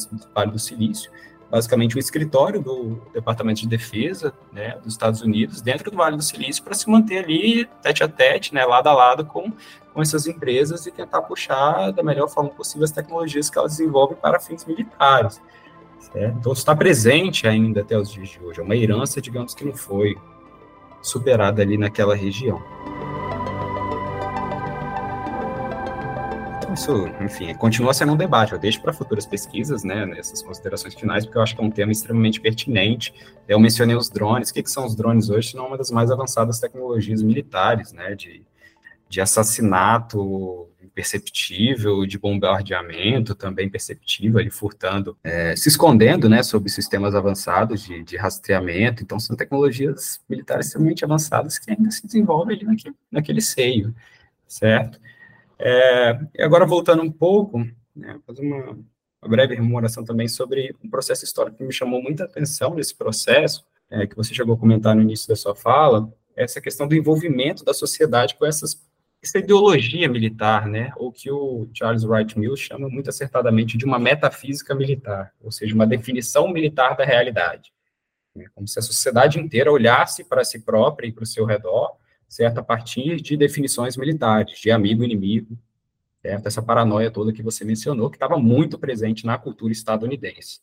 do Silício, basicamente um escritório do Departamento de Defesa né, dos Estados Unidos dentro do Vale do Silício para se manter ali tete a tete, né, lado a lado com, com essas empresas e tentar puxar da melhor forma possível as tecnologias que elas desenvolvem para fins militares. Certo? Então, está presente ainda até os dias de hoje. É uma herança, digamos, que não foi superada ali naquela região. Isso, enfim, continua sendo um debate. Eu deixo para futuras pesquisas, né, nessas considerações finais, porque eu acho que é um tema extremamente pertinente. Eu mencionei os drones. O que, que são os drones hoje? Não uma das mais avançadas tecnologias militares, né, de, de assassinato perceptível, de bombardeamento também perceptível, ali furtando, é, se escondendo, né, sob sistemas avançados de, de, rastreamento. Então, são tecnologias militares extremamente avançadas que ainda se desenvolvem ali naquele, naquele seio, certo? É, agora, voltando um pouco, né, fazer uma, uma, breve rememoração também sobre um processo histórico que me chamou muita atenção nesse processo, é, que você chegou a comentar no início da sua fala, essa questão do envolvimento da sociedade com essas, essa ideologia militar, né, ou que o Charles Wright Mills chama muito acertadamente de uma metafísica militar, ou seja, uma definição militar da realidade. Né, como se a sociedade inteira olhasse para si própria e para o seu redor certo? A partir de definições militares, de amigo inimigo, certo? Essa paranoia toda que você mencionou, que estava muito presente na cultura estadunidense.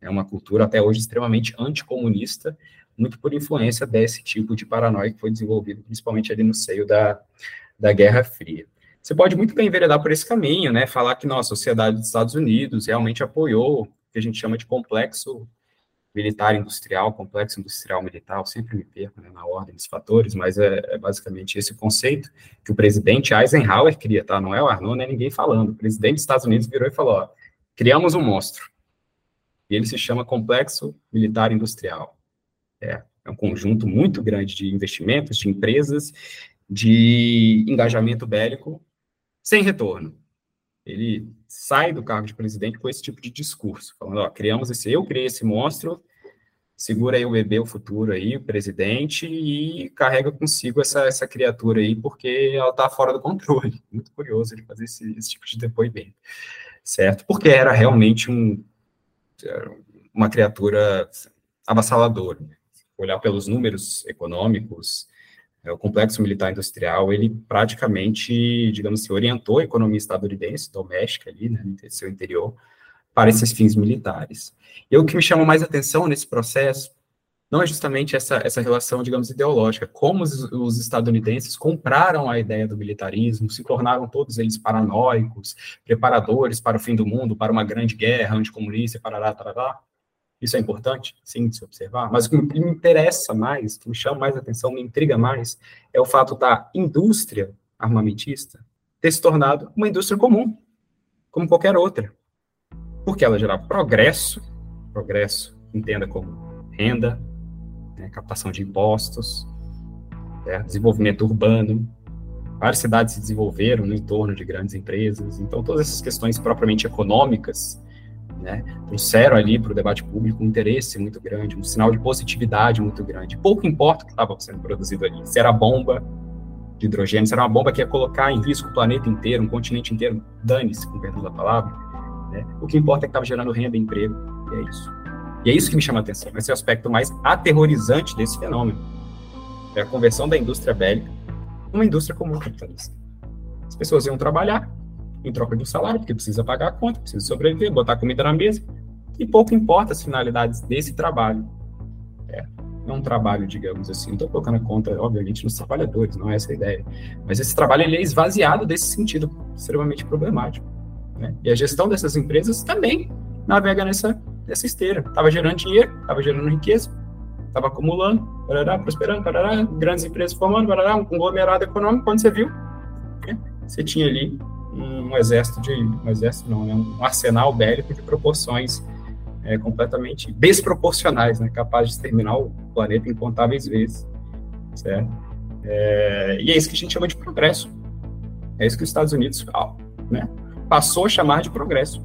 É uma cultura até hoje extremamente anticomunista, muito por influência desse tipo de paranoia que foi desenvolvido principalmente ali no seio da, da Guerra Fria. Você pode muito bem enveredar por esse caminho, né? Falar que nossa, a sociedade dos Estados Unidos realmente apoiou o que a gente chama de complexo militar industrial, complexo industrial militar, sempre me perco né, na ordem dos fatores, mas é, é, basicamente esse conceito que o presidente Eisenhower cria, tá? Não é o Arnaud, não é ninguém falando. O presidente dos Estados Unidos virou e falou: ó, criamos um monstro. E ele se chama complexo militar industrial. É, é um conjunto muito grande de investimentos, de empresas, de engajamento bélico sem retorno. Ele sai do cargo de presidente com esse tipo de discurso, falando, ó, criamos esse, eu criei esse monstro, segura aí o bebê, o futuro aí, o presidente, e carrega consigo essa, essa criatura aí, porque ela está fora do controle. Muito curioso ele fazer esse, esse tipo de depoimento, certo? Porque era realmente um, uma criatura avassaladora. Olhar pelos números econômicos, o complexo militar industrial, ele praticamente, digamos assim, orientou a economia estadunidense, doméstica ali, né, no seu interior, para esses fins militares. E o que me chama mais atenção nesse processo não é justamente essa, essa relação, digamos, ideológica, como os, os, estadunidenses compraram a ideia do militarismo, se tornaram todos eles paranoicos, preparadores para o fim do mundo, para uma grande guerra anticomunista, parará, tarará, isso é importante, sim, de se observar, mas o que me interessa mais, que me chama mais atenção, me intriga mais, é o fato da indústria armamentista ter se tornado uma indústria comum, como qualquer outra. Porque ela gerava progresso, progresso, entenda como renda, né, captação de impostos, né, desenvolvimento urbano, várias cidades se desenvolveram no entorno de grandes empresas, então todas essas questões propriamente econômicas né, trouxeram ali para o debate público um interesse muito grande, um sinal de positividade muito grande. Pouco importa o que estava sendo produzido ali, se era bomba de hidrogênio, se era uma bomba que ia colocar em risco o planeta inteiro, um continente inteiro, dane-se, com perdão da palavra. Né? O que importa é que estava gerando renda e emprego, e é isso. E é isso que me chama a atenção, esse é o aspecto mais aterrorizante desse fenômeno. É a conversão da indústria bélica numa indústria comum capitalista. As pessoas iam trabalhar, em troca de um salário, porque precisa pagar a conta, precisa sobreviver, botar comida na mesa, e pouco importa as finalidades desse trabalho. É, é um trabalho, digamos assim, não estou colocando a conta, obviamente, nos trabalhadores, não é essa a ideia, mas esse trabalho ele é esvaziado desse sentido extremamente problemático. Né? E a gestão dessas empresas também navega nessa, nessa esteira. Estava gerando dinheiro, estava gerando riqueza, estava acumulando, parará, prosperando, parará, grandes empresas formando, parará, um conglomerado econômico, quando você viu, né? você tinha ali um, exército de um exército não, né, um arsenal bélico de proporções é, completamente desproporcionais, né, capaz de exterminar o planeta incontáveis vezes, certo? É, e é isso que a gente chama de progresso. É isso que os Estados Unidos né, passou a chamar de progresso.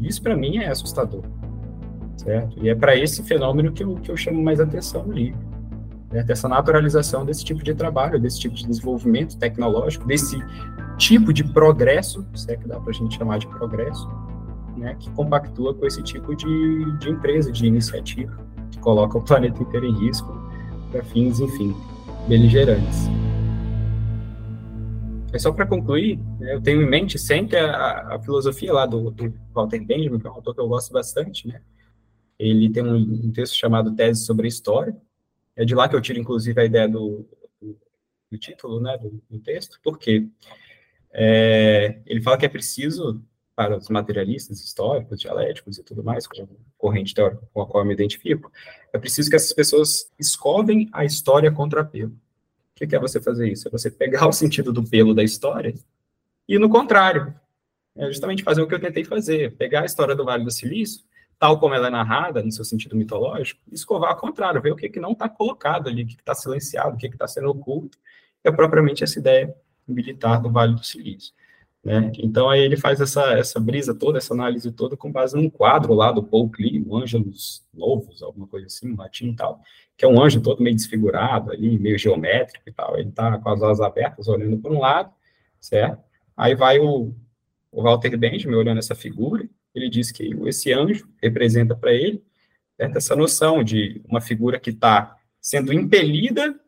Isso para mim é assustador, certo? E é para esse fenômeno que eu, que eu chamo mais atenção no livro, né? dessa naturalização desse tipo de trabalho, desse tipo de desenvolvimento tecnológico, desse tipo de progresso, se é que dá para a gente chamar de progresso, né, que compactua com esse tipo de, de empresa, de iniciativa, que coloca o planeta inteiro em risco para fins, enfim, beligerantes. É só para concluir, né, eu tenho em mente sempre a, a filosofia lá do, do, Walter Benjamin, que é um autor que eu gosto bastante, né? Ele tem um, um, texto chamado Tese sobre a História. É de lá que eu tiro, inclusive, a ideia do, do, do título, né, do, do texto, porque é, ele fala que é preciso para os materialistas históricos, dialéticos e tudo mais, com a corrente teórica com a qual eu me identifico, é preciso que essas pessoas escovem a história contra pelo. O que é você fazer isso? É você pegar o sentido do pelo da história e, no contrário, é justamente fazer o que eu tentei fazer, pegar a história do Vale do Silício, tal como ela é narrada, no seu sentido mitológico, e escovar ao contrário, ver o que, que não está colocado ali, o que está silenciado, o que está sendo oculto, é propriamente essa ideia militar do Vale do Silício. Né? Então aí ele faz essa, essa brisa toda, essa análise toda com base num quadro lá do Paul Klee, o Ângelos Novos, alguma coisa assim, um latim e tal, que é um anjo todo meio desfigurado ali, meio geométrico e tal, ele tá com as asas abertas, olhando por um lado, certo? Aí vai o, o Walter Benjamin olhando essa figura, ele diz que esse anjo representa para ele certo? essa noção de uma figura que está sendo impelida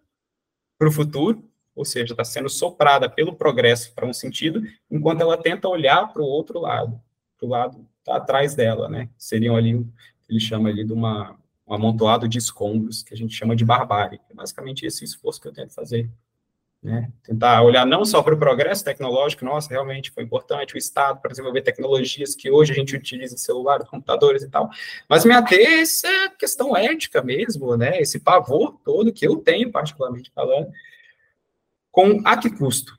para o futuro, ou seja, está sendo soprada pelo progresso para um sentido, enquanto ela tenta olhar para o outro lado, para o lado tá atrás dela, né? Seriam ali, ele chama ali de uma, um amontoado de escombros, que a gente chama de barbárie. É basicamente esse esforço que eu tento fazer. Né? Tentar olhar não só para o progresso tecnológico, nossa, realmente foi importante o Estado para desenvolver tecnologias que hoje a gente utiliza celulares, computadores e tal, mas me ater a essa questão ética mesmo, né? Esse pavor todo que eu tenho, particularmente falando, com a que custo?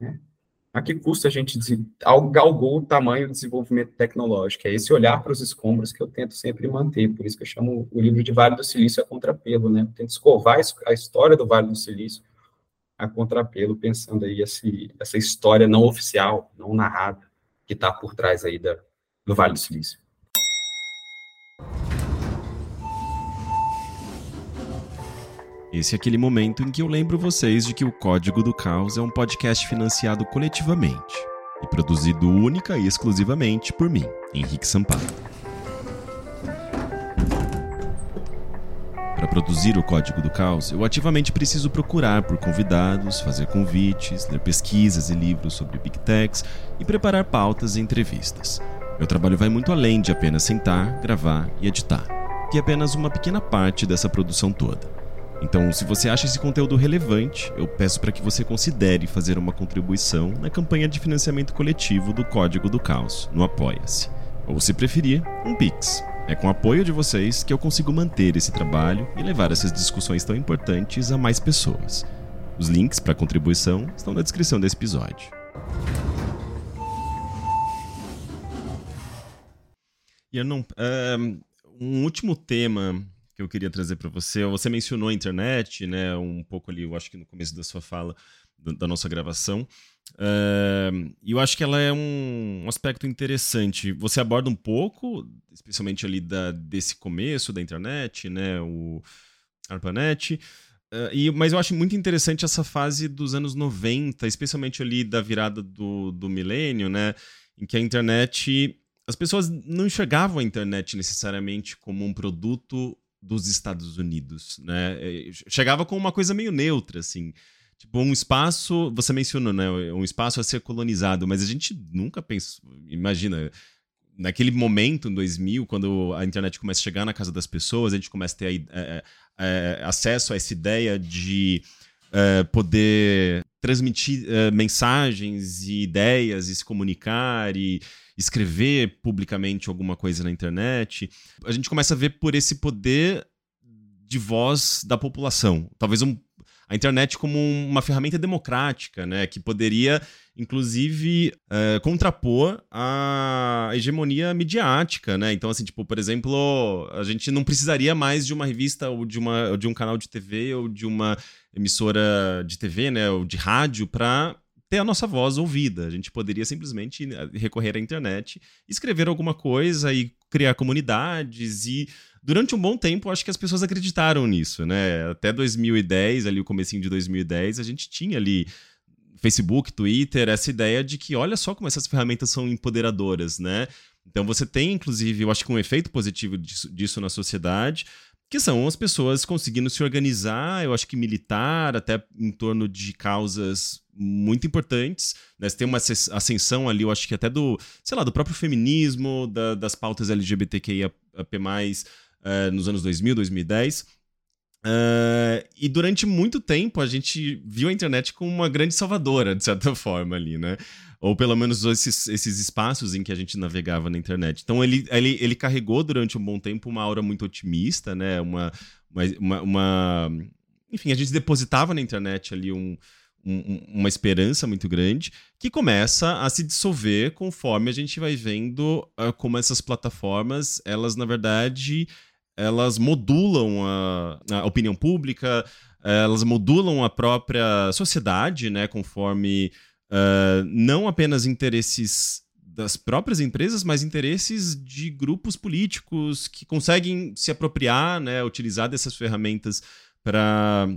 Né? A que custo a gente galgou o tamanho do desenvolvimento tecnológico? É esse olhar para os escombros que eu tento sempre manter, por isso que eu chamo o livro de Vale do Silício a contrapelo, né? Eu tento escovar a história do Vale do Silício a contrapelo, pensando aí esse, essa história não oficial, não narrada, que está por trás aí da, do Vale do Silício. Esse é aquele momento em que eu lembro vocês de que o Código do Caos é um podcast financiado coletivamente e produzido única e exclusivamente por mim, Henrique Sampaio. Para produzir o Código do Caos, eu ativamente preciso procurar por convidados, fazer convites, ler pesquisas e livros sobre Big Techs e preparar pautas e entrevistas. Meu trabalho vai muito além de apenas sentar, gravar e editar, que é apenas uma pequena parte dessa produção toda. Então, se você acha esse conteúdo relevante, eu peço para que você considere fazer uma contribuição na campanha de financiamento coletivo do Código do Caos, no Apoia-se. Ou, se preferir, um Pix. É com o apoio de vocês que eu consigo manter esse trabalho e levar essas discussões tão importantes a mais pessoas. Os links para contribuição estão na descrição desse episódio. E eu não, um último tema que eu queria trazer para você. Você mencionou a internet, né? Um pouco ali, eu acho que no começo da sua fala, da nossa gravação. Uh, e eu acho que ela é um, um, aspecto interessante. Você aborda um pouco, especialmente ali da, desse começo da internet, né? O ARPANET. Uh, e, mas eu acho muito interessante essa fase dos anos 90, especialmente ali da virada do, do milênio, né? Em que a internet. As pessoas não enxergavam a internet necessariamente como um produto dos Estados Unidos, né? É, chegava com uma coisa meio neutra, assim. Tipo, um espaço, você mencionou, né? Um espaço a ser colonizado, mas a gente nunca pensou, imagina, naquele momento, em 2000, quando a internet começa a chegar na casa das pessoas, a gente começa a ter é, é, acesso a essa ideia de é, poder transmitir é, mensagens e ideias e se comunicar e escrever publicamente alguma coisa na internet, a gente começa a ver por esse poder de voz da população. Talvez um, a internet como uma ferramenta democrática, né, que poderia, inclusive, é, contrapor a hegemonia midiática, né? Então, assim, tipo, por exemplo, a gente não precisaria mais de uma revista ou de, uma, ou de um canal de TV ou de uma emissora de TV, né, ou de rádio para ter a nossa voz ouvida. A gente poderia simplesmente né, recorrer à internet, escrever alguma coisa e criar comunidades e durante um bom tempo acho que as pessoas acreditaram nisso, né? Até 2010, ali o comecinho de 2010, a gente tinha ali Facebook, Twitter, essa ideia de que olha só como essas ferramentas são empoderadoras, né? Então você tem, inclusive, eu acho que um efeito positivo disso, disso na sociedade, que são as pessoas conseguindo se organizar, eu acho que militar, até em torno de causas muito importantes. Né? Você tem uma ascensão ali, eu acho que até do, sei lá, do próprio feminismo, da, das pautas LGBTQIA+, uh, nos anos 2000, 2010. Uh, e durante muito tempo a gente viu a internet como uma grande salvadora, de certa forma, ali, né? Ou pelo menos esses, esses espaços em que a gente navegava na internet. Então ele, ele, ele carregou durante um bom tempo uma aura muito otimista, né? Uma, uma, uma, Enfim, a gente depositava na internet ali um, um, uma esperança muito grande que começa a se dissolver conforme a gente vai vendo uh, como essas plataformas, elas, na verdade elas modulam a, a opinião pública, elas modulam a própria sociedade, né, conforme uh, não apenas interesses das próprias empresas, mas interesses de grupos políticos que conseguem se apropriar, né, utilizar dessas ferramentas para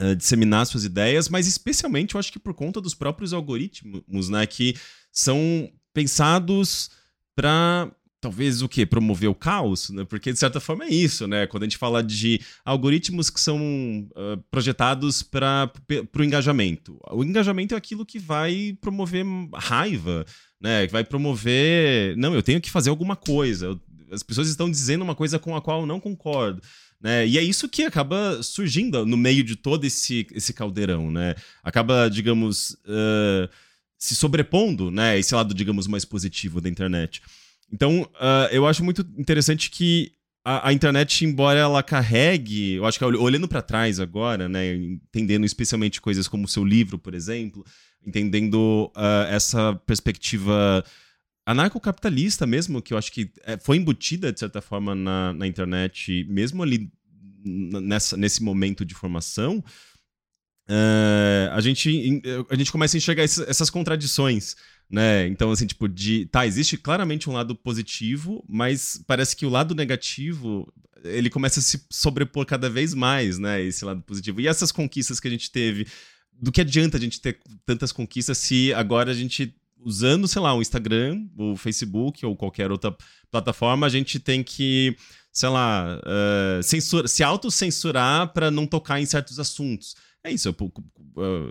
uh, disseminar suas ideias, mas especialmente eu acho que por conta dos próprios algoritmos, né, que são pensados para talvez o que promover o caos, né? Porque de certa forma é isso, né? Quando a gente fala de algoritmos que são uh, projetados para o engajamento, o engajamento é aquilo que vai promover raiva, né? Que vai promover, não, eu tenho que fazer alguma coisa. As pessoas estão dizendo uma coisa com a qual eu não concordo. Né? E é isso que acaba surgindo no meio de todo esse, esse caldeirão, né? Acaba, digamos, uh, se sobrepondo, né? Esse lado, digamos, mais positivo da internet. Então, uh, eu acho muito interessante que a, a, internet, embora ela carregue, eu acho que olhando para trás agora, né, entendendo especialmente coisas como o seu livro, por exemplo, entendendo uh, essa perspectiva anarcocapitalista mesmo, que eu acho que é, foi embutida, de certa forma, na, na internet, mesmo ali nessa, nesse momento de formação, uh, a, gente, a gente começa a enxergar essas contradições né? Então, assim, tipo, de. Tá, existe claramente um lado positivo, mas parece que o lado negativo ele começa a se sobrepor cada vez mais, né? Esse lado positivo. E essas conquistas que a gente teve. Do que adianta a gente ter tantas conquistas se agora a gente, usando, sei lá, o Instagram, o Facebook ou qualquer outra plataforma, a gente tem que, sei lá, uh, censura, se autocensurar para não tocar em certos assuntos. É isso, eu,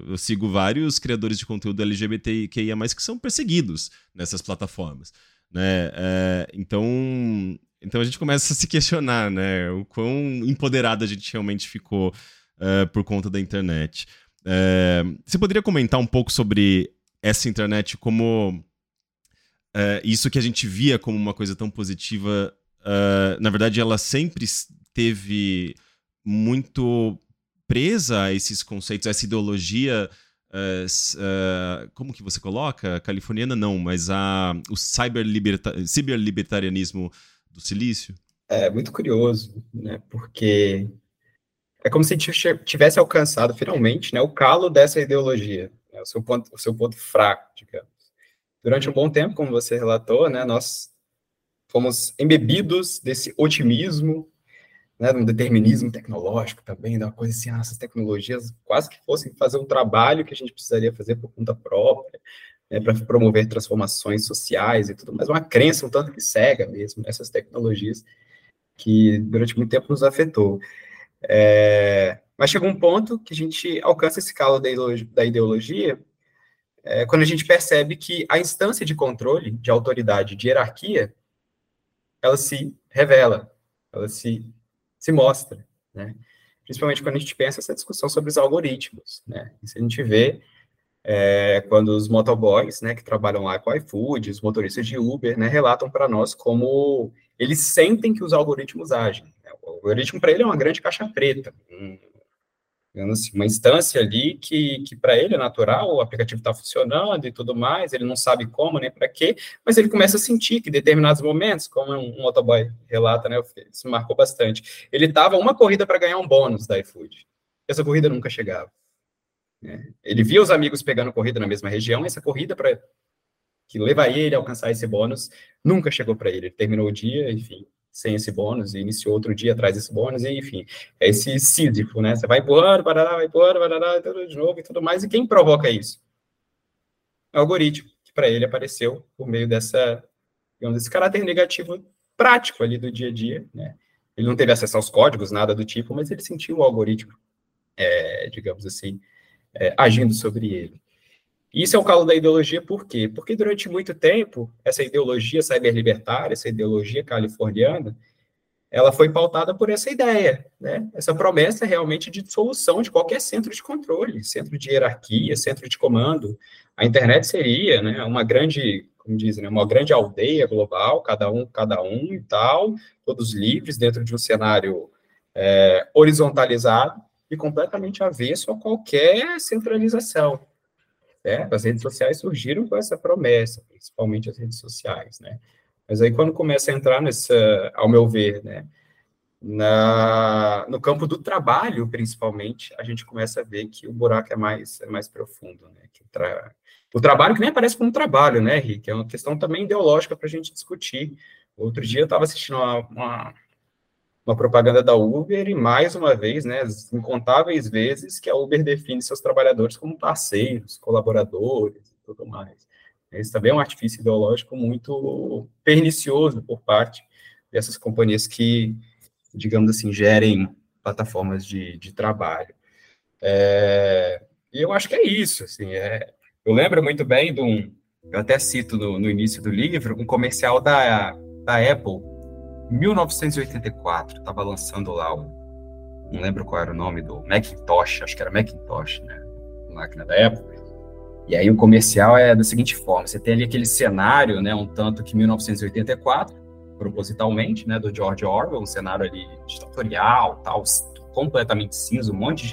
eu, sigo vários criadores de conteúdo LGBTQIA, que são perseguidos nessas plataformas. Né? É, então, então a gente começa a se questionar né? o quão empoderado a gente realmente ficou uh, por conta da internet. É, você poderia comentar um pouco sobre essa internet como uh, isso que a gente via como uma coisa tão positiva, na verdade, ela sempre teve muito presa a esses conceitos, a essa ideologia. Uh, uh, como que você coloca? Californiana não, mas a, o cyberlibertarianismo do silício? É muito curioso, né? Porque é como se tivesse alcançado finalmente né, o calo dessa ideologia, né, o, seu ponto, o seu ponto fraco, digamos. Durante um bom tempo, como você relatou, né, nós fomos embebidos desse otimismo, né, um determinismo tecnológico também, uma coisa assim, ah, essas tecnologias quase que fossem fazer um trabalho que a gente precisaria fazer por conta própria, né, para promover transformações sociais e tudo mais, uma crença um tanto que cega mesmo nessas tecnologias que durante muito tempo nos afetou. É, mas chega um ponto que a gente alcança esse calo da ideologia, da ideologia é, quando a gente percebe que a instância de controle, de autoridade, de hierarquia, ela se revela, ela se se mostra, né? Principalmente quando a gente pensa essa discussão sobre os algoritmos, né? Isso a gente vê é, quando os motoboys, né, que trabalham lá com o iFood, os motoristas de Uber, né, relatam para nós como eles sentem que os algoritmos agem. O algoritmo para ele é uma grande caixa preta, um, uma instância ali que, que para ele é natural, o aplicativo está funcionando e tudo mais, ele não sabe como nem para quê, mas ele começa a sentir que determinados momentos, como um, um motoboy relata, né, isso marcou bastante, ele estava uma corrida para ganhar um bônus da iFood. Essa corrida nunca chegava. Né? Ele via os amigos pegando corrida na mesma região, essa corrida para que levaria ele a alcançar esse bônus nunca chegou para ele. Ele terminou o dia, enfim, sem esse bônus, e iniciou outro dia atrás desse bônus, e enfim, é esse sísifo, né? Você vai empurrando, barará, vai empurrando, barará, de novo e tudo mais, e quem provoca isso? O algoritmo, que para ele apareceu por meio dessa, digamos, desse caráter negativo prático ali do dia a dia, né? Ele não teve acesso aos códigos, nada do tipo, mas ele sentiu o algoritmo, é, digamos assim, é, agindo sobre ele. Isso é o calo da ideologia, por quê? Porque durante muito tempo, essa ideologia cyberlibertária, essa ideologia californiana, ela foi pautada por essa ideia, né? essa promessa realmente de dissolução de qualquer centro de controle, centro de hierarquia, centro de comando. A internet seria né, uma grande, como dizem, né, uma grande aldeia global, cada um, cada um e tal, todos livres dentro de um cenário é, horizontalizado e completamente avesso a qualquer centralização. Né? As redes sociais surgiram com essa promessa, principalmente as redes sociais, né? Mas aí quando começa a entrar nessa, ao meu ver, né, na, no campo do trabalho, principalmente, a gente começa a ver que o buraco é mais, é mais profundo, né? Que tra... O trabalho que nem aparece como trabalho, né, Rick? É uma questão também ideológica para a gente discutir. Outro dia eu estava assistindo uma, uma, uma propaganda da Uber e mais uma vez, né, incontáveis vezes que a Uber define seus trabalhadores como parceiros, colaboradores e tudo mais. Esse também é um artifício ideológico muito pernicioso por parte dessas companhias que, digamos assim, gerem plataformas de, de trabalho. É, e eu acho que é isso, assim, é, eu lembro muito bem de um, eu até cito no, no início do livro, um comercial da, da Apple, 1984, estava lançando lá o. Não lembro qual era o nome do Macintosh, acho que era Macintosh, né? Máquina da época. E aí o comercial é da seguinte forma: você tem ali aquele cenário, né? Um tanto que 1984, propositalmente, né? Do George Orwell, um cenário ali ditatorial, tal, completamente cinza, um monte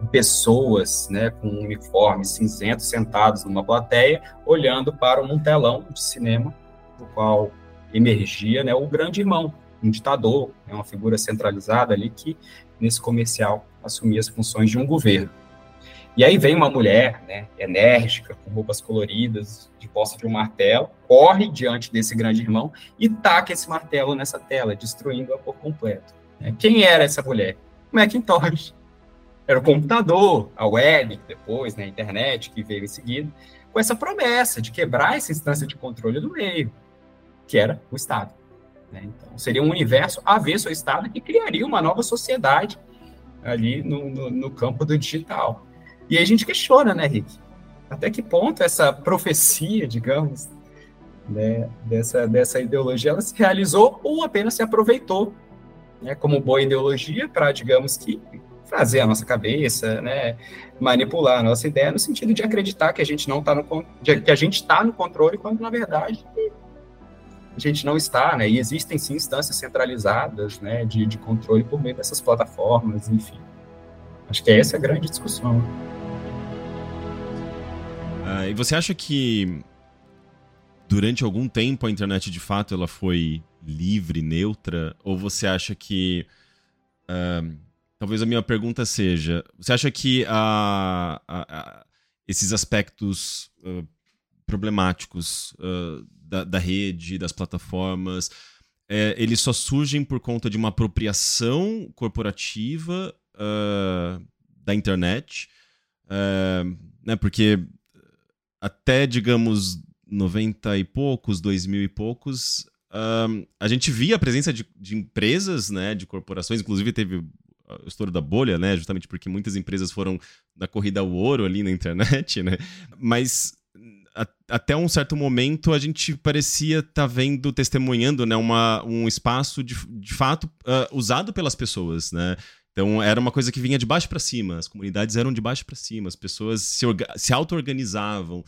de pessoas, né? Com um uniforme cinzento sentados numa plateia, olhando para um telão de cinema, no qual emergia, né? O grande irmão, um ditador, né, uma figura centralizada ali que, nesse comercial, assumia as funções de um governo. E aí vem uma mulher, né, enérgica, com roupas coloridas, de posse de um martelo, corre diante desse grande irmão e taca esse martelo nessa tela, destruindo-a por completo. Né? Quem era essa mulher? Macintosh. Era o computador, a web, depois, né, a internet, que veio em seguida, com essa promessa de quebrar essa instância de controle do meio, que era o Estado. Né? Então, seria um universo avesso ao Estado que criaria uma nova sociedade ali no, no, no campo do digital. E aí a gente questiona, né, Rick? Até que ponto essa profecia, digamos, né, dessa, dessa ideologia, ela se realizou ou apenas se aproveitou né, como boa ideologia para, digamos que, fazer a nossa cabeça, né, manipular a nossa ideia no sentido de acreditar que a gente não está no que a gente está no controle quando na verdade a gente não está, né? E existem sim instâncias centralizadas, né, de, de controle por meio dessas plataformas, enfim. Acho que essa é a grande discussão. Uh, e você acha que durante algum tempo a internet de fato ela foi livre, neutra, ou você acha que uh, talvez a minha pergunta seja, você acha que a, a, a esses aspectos uh, problemáticos da, da rede, das plataformas, é, eles só surgem por conta de uma apropriação corporativa uh, da internet, uh, né? Porque até, digamos, 90 e poucos, 2000 e poucos, uh, a gente via a presença de, de, empresas, né, de corporações, inclusive teve o estouro da bolha, né, justamente porque muitas empresas foram na corrida ao ouro ali na internet, né, mas a, até um certo momento a gente parecia estar tá vendo, testemunhando, né, uma, um espaço de, de fato uh, usado pelas pessoas, né? Então era uma coisa que vinha de baixo para cima, as comunidades eram de baixo para cima, as pessoas se, se auto-organizavam,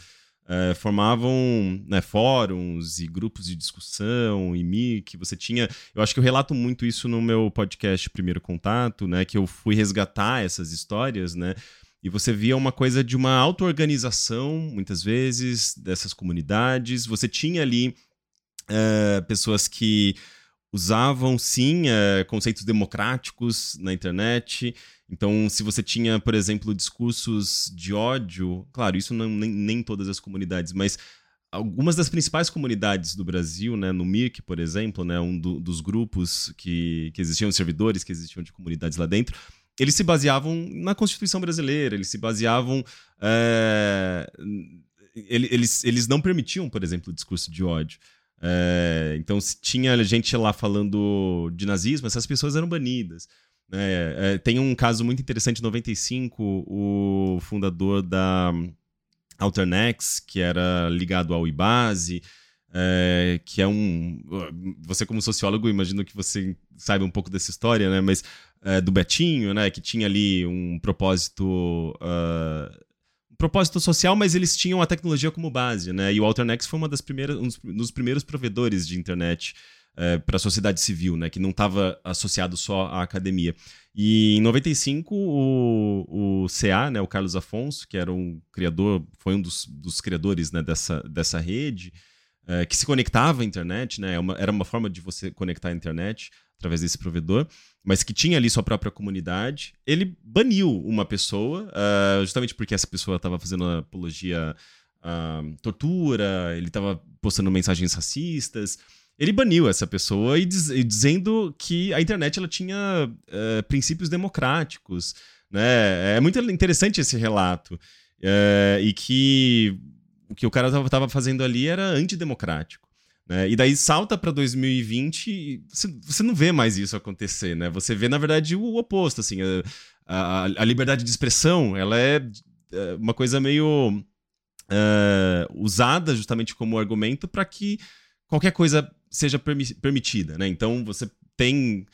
uh, formavam né, fóruns e grupos de discussão e MIC. Você tinha. Eu acho que eu relato muito isso no meu podcast Primeiro Contato, né? Que eu fui resgatar essas histórias, né? E você via uma coisa de uma auto-organização, muitas vezes, dessas comunidades. Você tinha ali uh, pessoas que usavam sim é, conceitos democráticos na internet. Então, se você tinha, por exemplo, discursos de ódio, claro, isso não, nem, nem todas as comunidades, mas algumas das principais comunidades do Brasil, né, no MIRC, por exemplo, né, um do, dos grupos que, que existiam, servidores que existiam de comunidades lá dentro, eles se baseavam na Constituição brasileira, eles se baseavam. É, eles, eles não permitiam, por exemplo, o discurso de ódio. É, então, se tinha gente lá falando de nazismo, essas pessoas eram banidas. É, tem um caso muito interessante, em 95, o fundador da Alternex, que era ligado ao IBASE, é, que é um. Você, como sociólogo, imagino que você saiba um pouco dessa história, né? Mas é, do Betinho, né? Que tinha ali um propósito. Uh, propósito social, mas eles tinham a tecnologia como base, né? E o Alternex foi uma das primeiras, um dos primeiros provedores de internet é, para a sociedade civil, né? Que não estava associado só à academia. E em 95, o, o CA, né, o Carlos Afonso, que era um criador, foi um dos, dos criadores né, dessa, dessa rede, é, que se conectava à internet, né? É uma, era uma forma de você conectar à internet através desse provedor, mas que tinha ali sua própria comunidade. Ele baniu uma pessoa, uh, justamente porque essa pessoa estava fazendo apologia à tortura, ele estava postando mensagens racistas. Ele baniu essa pessoa e, diz, e dizendo que a internet ela tinha uh, princípios democráticos. Né? É muito interessante esse relato. Uh, e que o que o cara estava fazendo ali era antidemocrático. Né? E daí salta para 2020 e você, você, não vê mais isso acontecer, né? Você vê, na verdade, o oposto, assim. A, a, a liberdade de expressão, ela é, é uma coisa meio é, usada justamente como argumento para que qualquer coisa seja permitida, né? Então, você tem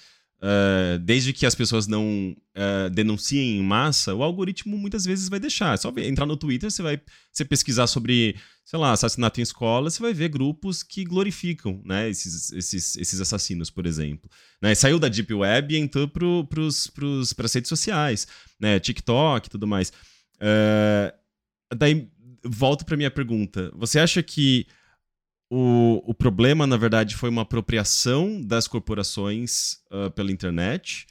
Uh, desde que as pessoas não uh, denunciem em massa, o algoritmo muitas vezes vai deixar. É só entrar no Twitter, você vai você pesquisar sobre, sei lá, assassinato em escola, você vai ver grupos que glorificam né, esses, esses, esses assassinos, por exemplo. Né, saiu da Deep Web e entrou para as redes sociais, né, TikTok e tudo mais. Uh, daí, volto para minha pergunta. Você acha que o, o problema, na verdade, foi uma apropriação das corporações uh, pela internet,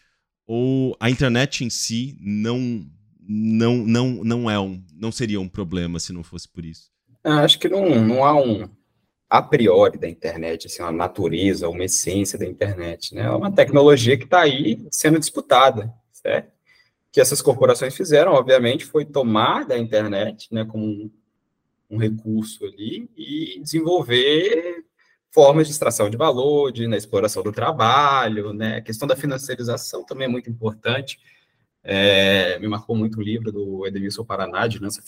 ou a internet em si não, não, não, não, é um, não seria um problema se não fosse por isso? Acho que não, não há um a priori da internet, assim, uma natureza, uma essência da internet, né? É uma tecnologia que está aí sendo disputada, certo? Que essas corporações fizeram, obviamente, foi tomar da internet, né, como um recurso ali e desenvolver formas de extração de valor, de na exploração do trabalho, né? A questão da financiarização também é muito importante. É, me marcou muito o livro do Edmilson Paraná, de finança,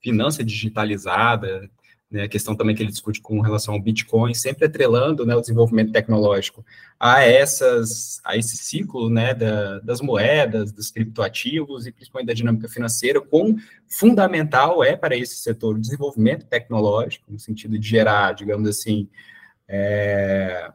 finança digitalizada, né, a questão também que ele discute com relação ao Bitcoin, sempre atrelando né, o desenvolvimento tecnológico a, essas, a esse ciclo né, da, das moedas, dos criptoativos e principalmente da dinâmica financeira, quão fundamental é para esse setor o desenvolvimento tecnológico, no sentido de gerar, digamos assim, é,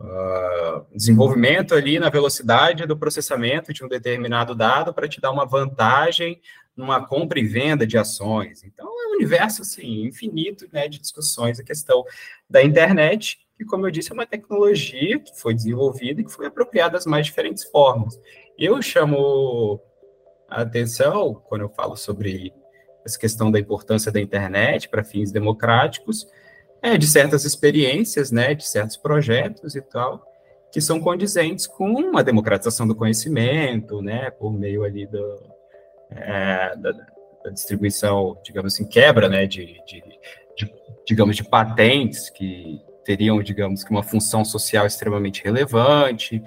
uh, desenvolvimento ali na velocidade do processamento de um determinado dado para te dar uma vantagem numa compra e venda de ações. Então, é um universo assim, infinito né, de discussões a questão da internet, que, como eu disse, é uma tecnologia que foi desenvolvida e que foi apropriada das mais diferentes formas. Eu chamo a atenção, quando eu falo sobre essa questão da importância da internet para fins democráticos, é, de certas experiências, né, de certos projetos e tal, que são condizentes com a democratização do conhecimento, né, por meio ali do, é, da, da, distribuição, digamos assim, quebra, né, de, de, de, digamos, de patentes que teriam, digamos, que uma função social extremamente relevante,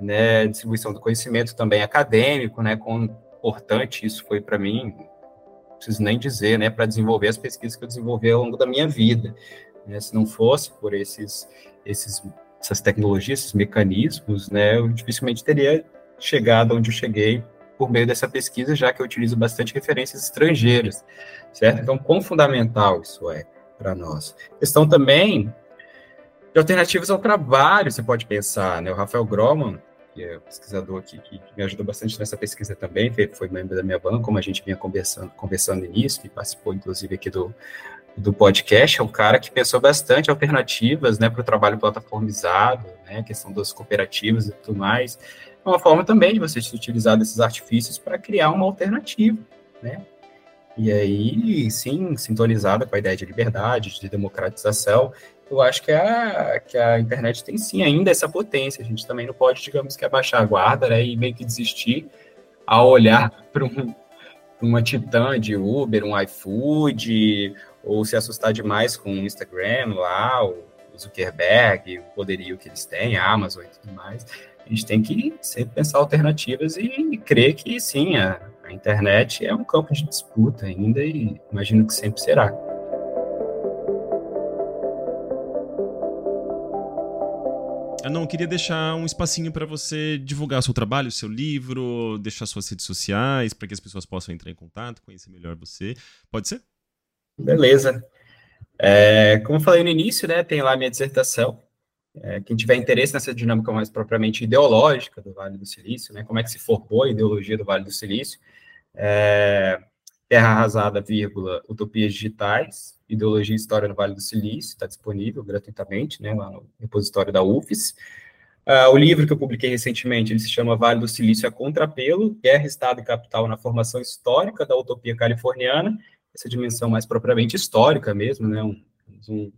né, distribuição do conhecimento também acadêmico, né, com importante isso foi para mim, não preciso nem dizer, né, para desenvolver as pesquisas que eu desenvolvi ao longo da minha vida. Né, se não fosse por esses, esses, essas tecnologias, esses mecanismos, né, eu dificilmente teria chegado onde eu cheguei por meio dessa pesquisa, já que eu utilizo bastante referências estrangeiras, certo? Então, quão fundamental isso é para nós. Questão também de alternativas ao trabalho, você pode pensar, né? O Rafael Groman, que é pesquisador aqui que me ajudou bastante nessa pesquisa também, foi membro da minha banca, como a gente vinha conversando, conversando nisso, e participou, inclusive, aqui do, do podcast, é um cara que pensou bastante alternativas né, para o trabalho plataformizado, né, questão das cooperativas e tudo mais. Uma forma também de você utilizar desses artifícios para criar uma alternativa, né? E aí, sim, sintonizada com a ideia de liberdade, de democratização, eu acho que a, que a internet tem sim ainda essa potência. A gente também não pode, digamos que, abaixar a guarda né, e meio que desistir ao olhar para um, uma titã de Uber, um iFood, ou se assustar demais com o Instagram lá, o Zuckerberg, o poderio que eles têm, a Amazon e tudo mais. A gente tem que sempre pensar alternativas e crer que sim, a, a internet é um campo de disputa ainda e imagino que sempre será. Eu não queria deixar um espacinho para você divulgar seu trabalho, seu livro, deixar suas redes sociais para que as pessoas possam entrar em contato, conhecer melhor você. Pode ser? Beleza. É, como eu falei no início, né, tem lá minha dissertação. É, quem tiver interesse nessa dinâmica mais propriamente ideológica do Vale do Silício, né, como é que se formou a ideologia do Vale do Silício, é, Terra Arrasada, vírgula, Utopias Digitais, Ideologia e História no Vale do Silício, está disponível gratuitamente, né, lá no repositório da UFES. Uh, o livro que eu publiquei recentemente, ele se chama Vale do Silício a Contrapelo, Guerra, Estado e Capital na Formação Histórica da Utopia Californiana, essa dimensão mais propriamente histórica mesmo, né, um, um,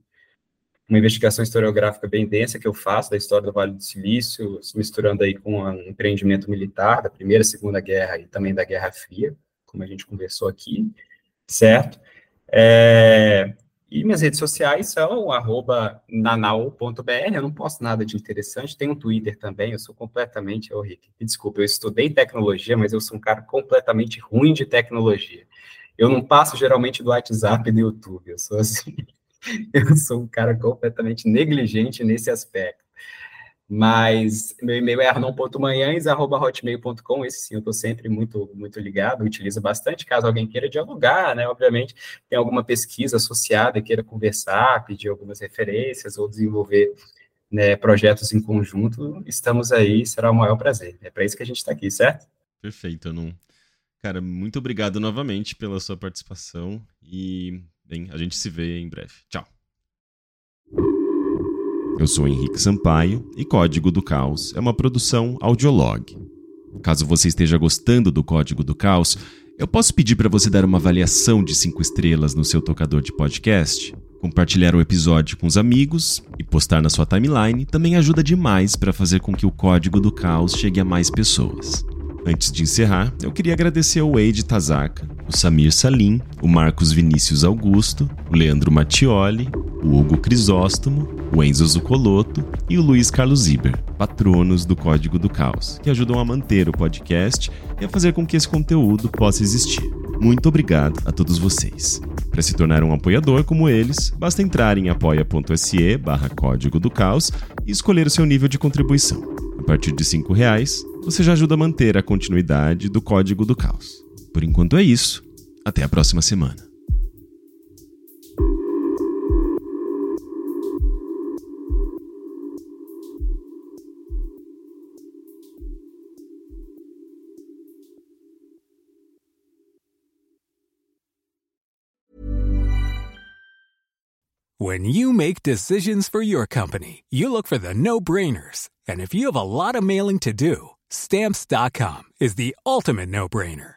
uma investigação historiográfica bem densa que eu faço da história do Vale do Silício, misturando aí com um empreendimento militar da Primeira e Segunda Guerra e também da Guerra Fria, como a gente conversou aqui, certo? É, e minhas redes sociais são nanau.br, eu não posto nada de interessante, tem um Twitter também, eu sou completamente, oh, Rick, desculpa, eu estudei tecnologia, mas eu sou um cara completamente ruim de tecnologia. Eu não passo geralmente do WhatsApp e do YouTube, eu sou assim, eu sou um cara completamente negligente nesse aspecto. Mas meu e-mail é arnon.manhães.hotmail.com, esse sim eu estou sempre muito, muito ligado, utilizo bastante, caso alguém queira dialogar, né, obviamente, tem alguma pesquisa associada, queira conversar, pedir algumas referências ou desenvolver né, projetos em conjunto, estamos aí, será o maior prazer, é para isso que a gente está aqui, certo? Perfeito, Anon. Cara, muito obrigado novamente pela sua participação e, bem, a gente se vê em breve. Tchau. Eu sou Henrique Sampaio e Código do Caos é uma produção Audiolog. Caso você esteja gostando do Código do Caos, eu posso pedir para você dar uma avaliação de 5 estrelas no seu tocador de podcast? Compartilhar o episódio com os amigos e postar na sua timeline também ajuda demais para fazer com que o Código do Caos chegue a mais pessoas. Antes de encerrar, eu queria agradecer ao Wade Tazaka, o Samir Salim, o Marcos Vinícius Augusto, o Leandro Mattioli, o Hugo Crisóstomo, o Enzo Zucoloto e o Luiz Carlos Iber, patronos do Código do Caos, que ajudam a manter o podcast e a fazer com que esse conteúdo possa existir. Muito obrigado a todos vocês. Para se tornar um apoiador como eles, basta entrar em apoia.se barra Código do Caos e escolher o seu nível de contribuição. A partir de R$ reais, você já ajuda a manter a continuidade do Código do Caos. Por enquanto é isso. Até a próxima semana. When you make decisions for your company, you look for the no-brainers. And if you have a lot of mailing to do, Stamps.com is the ultimate no brainer.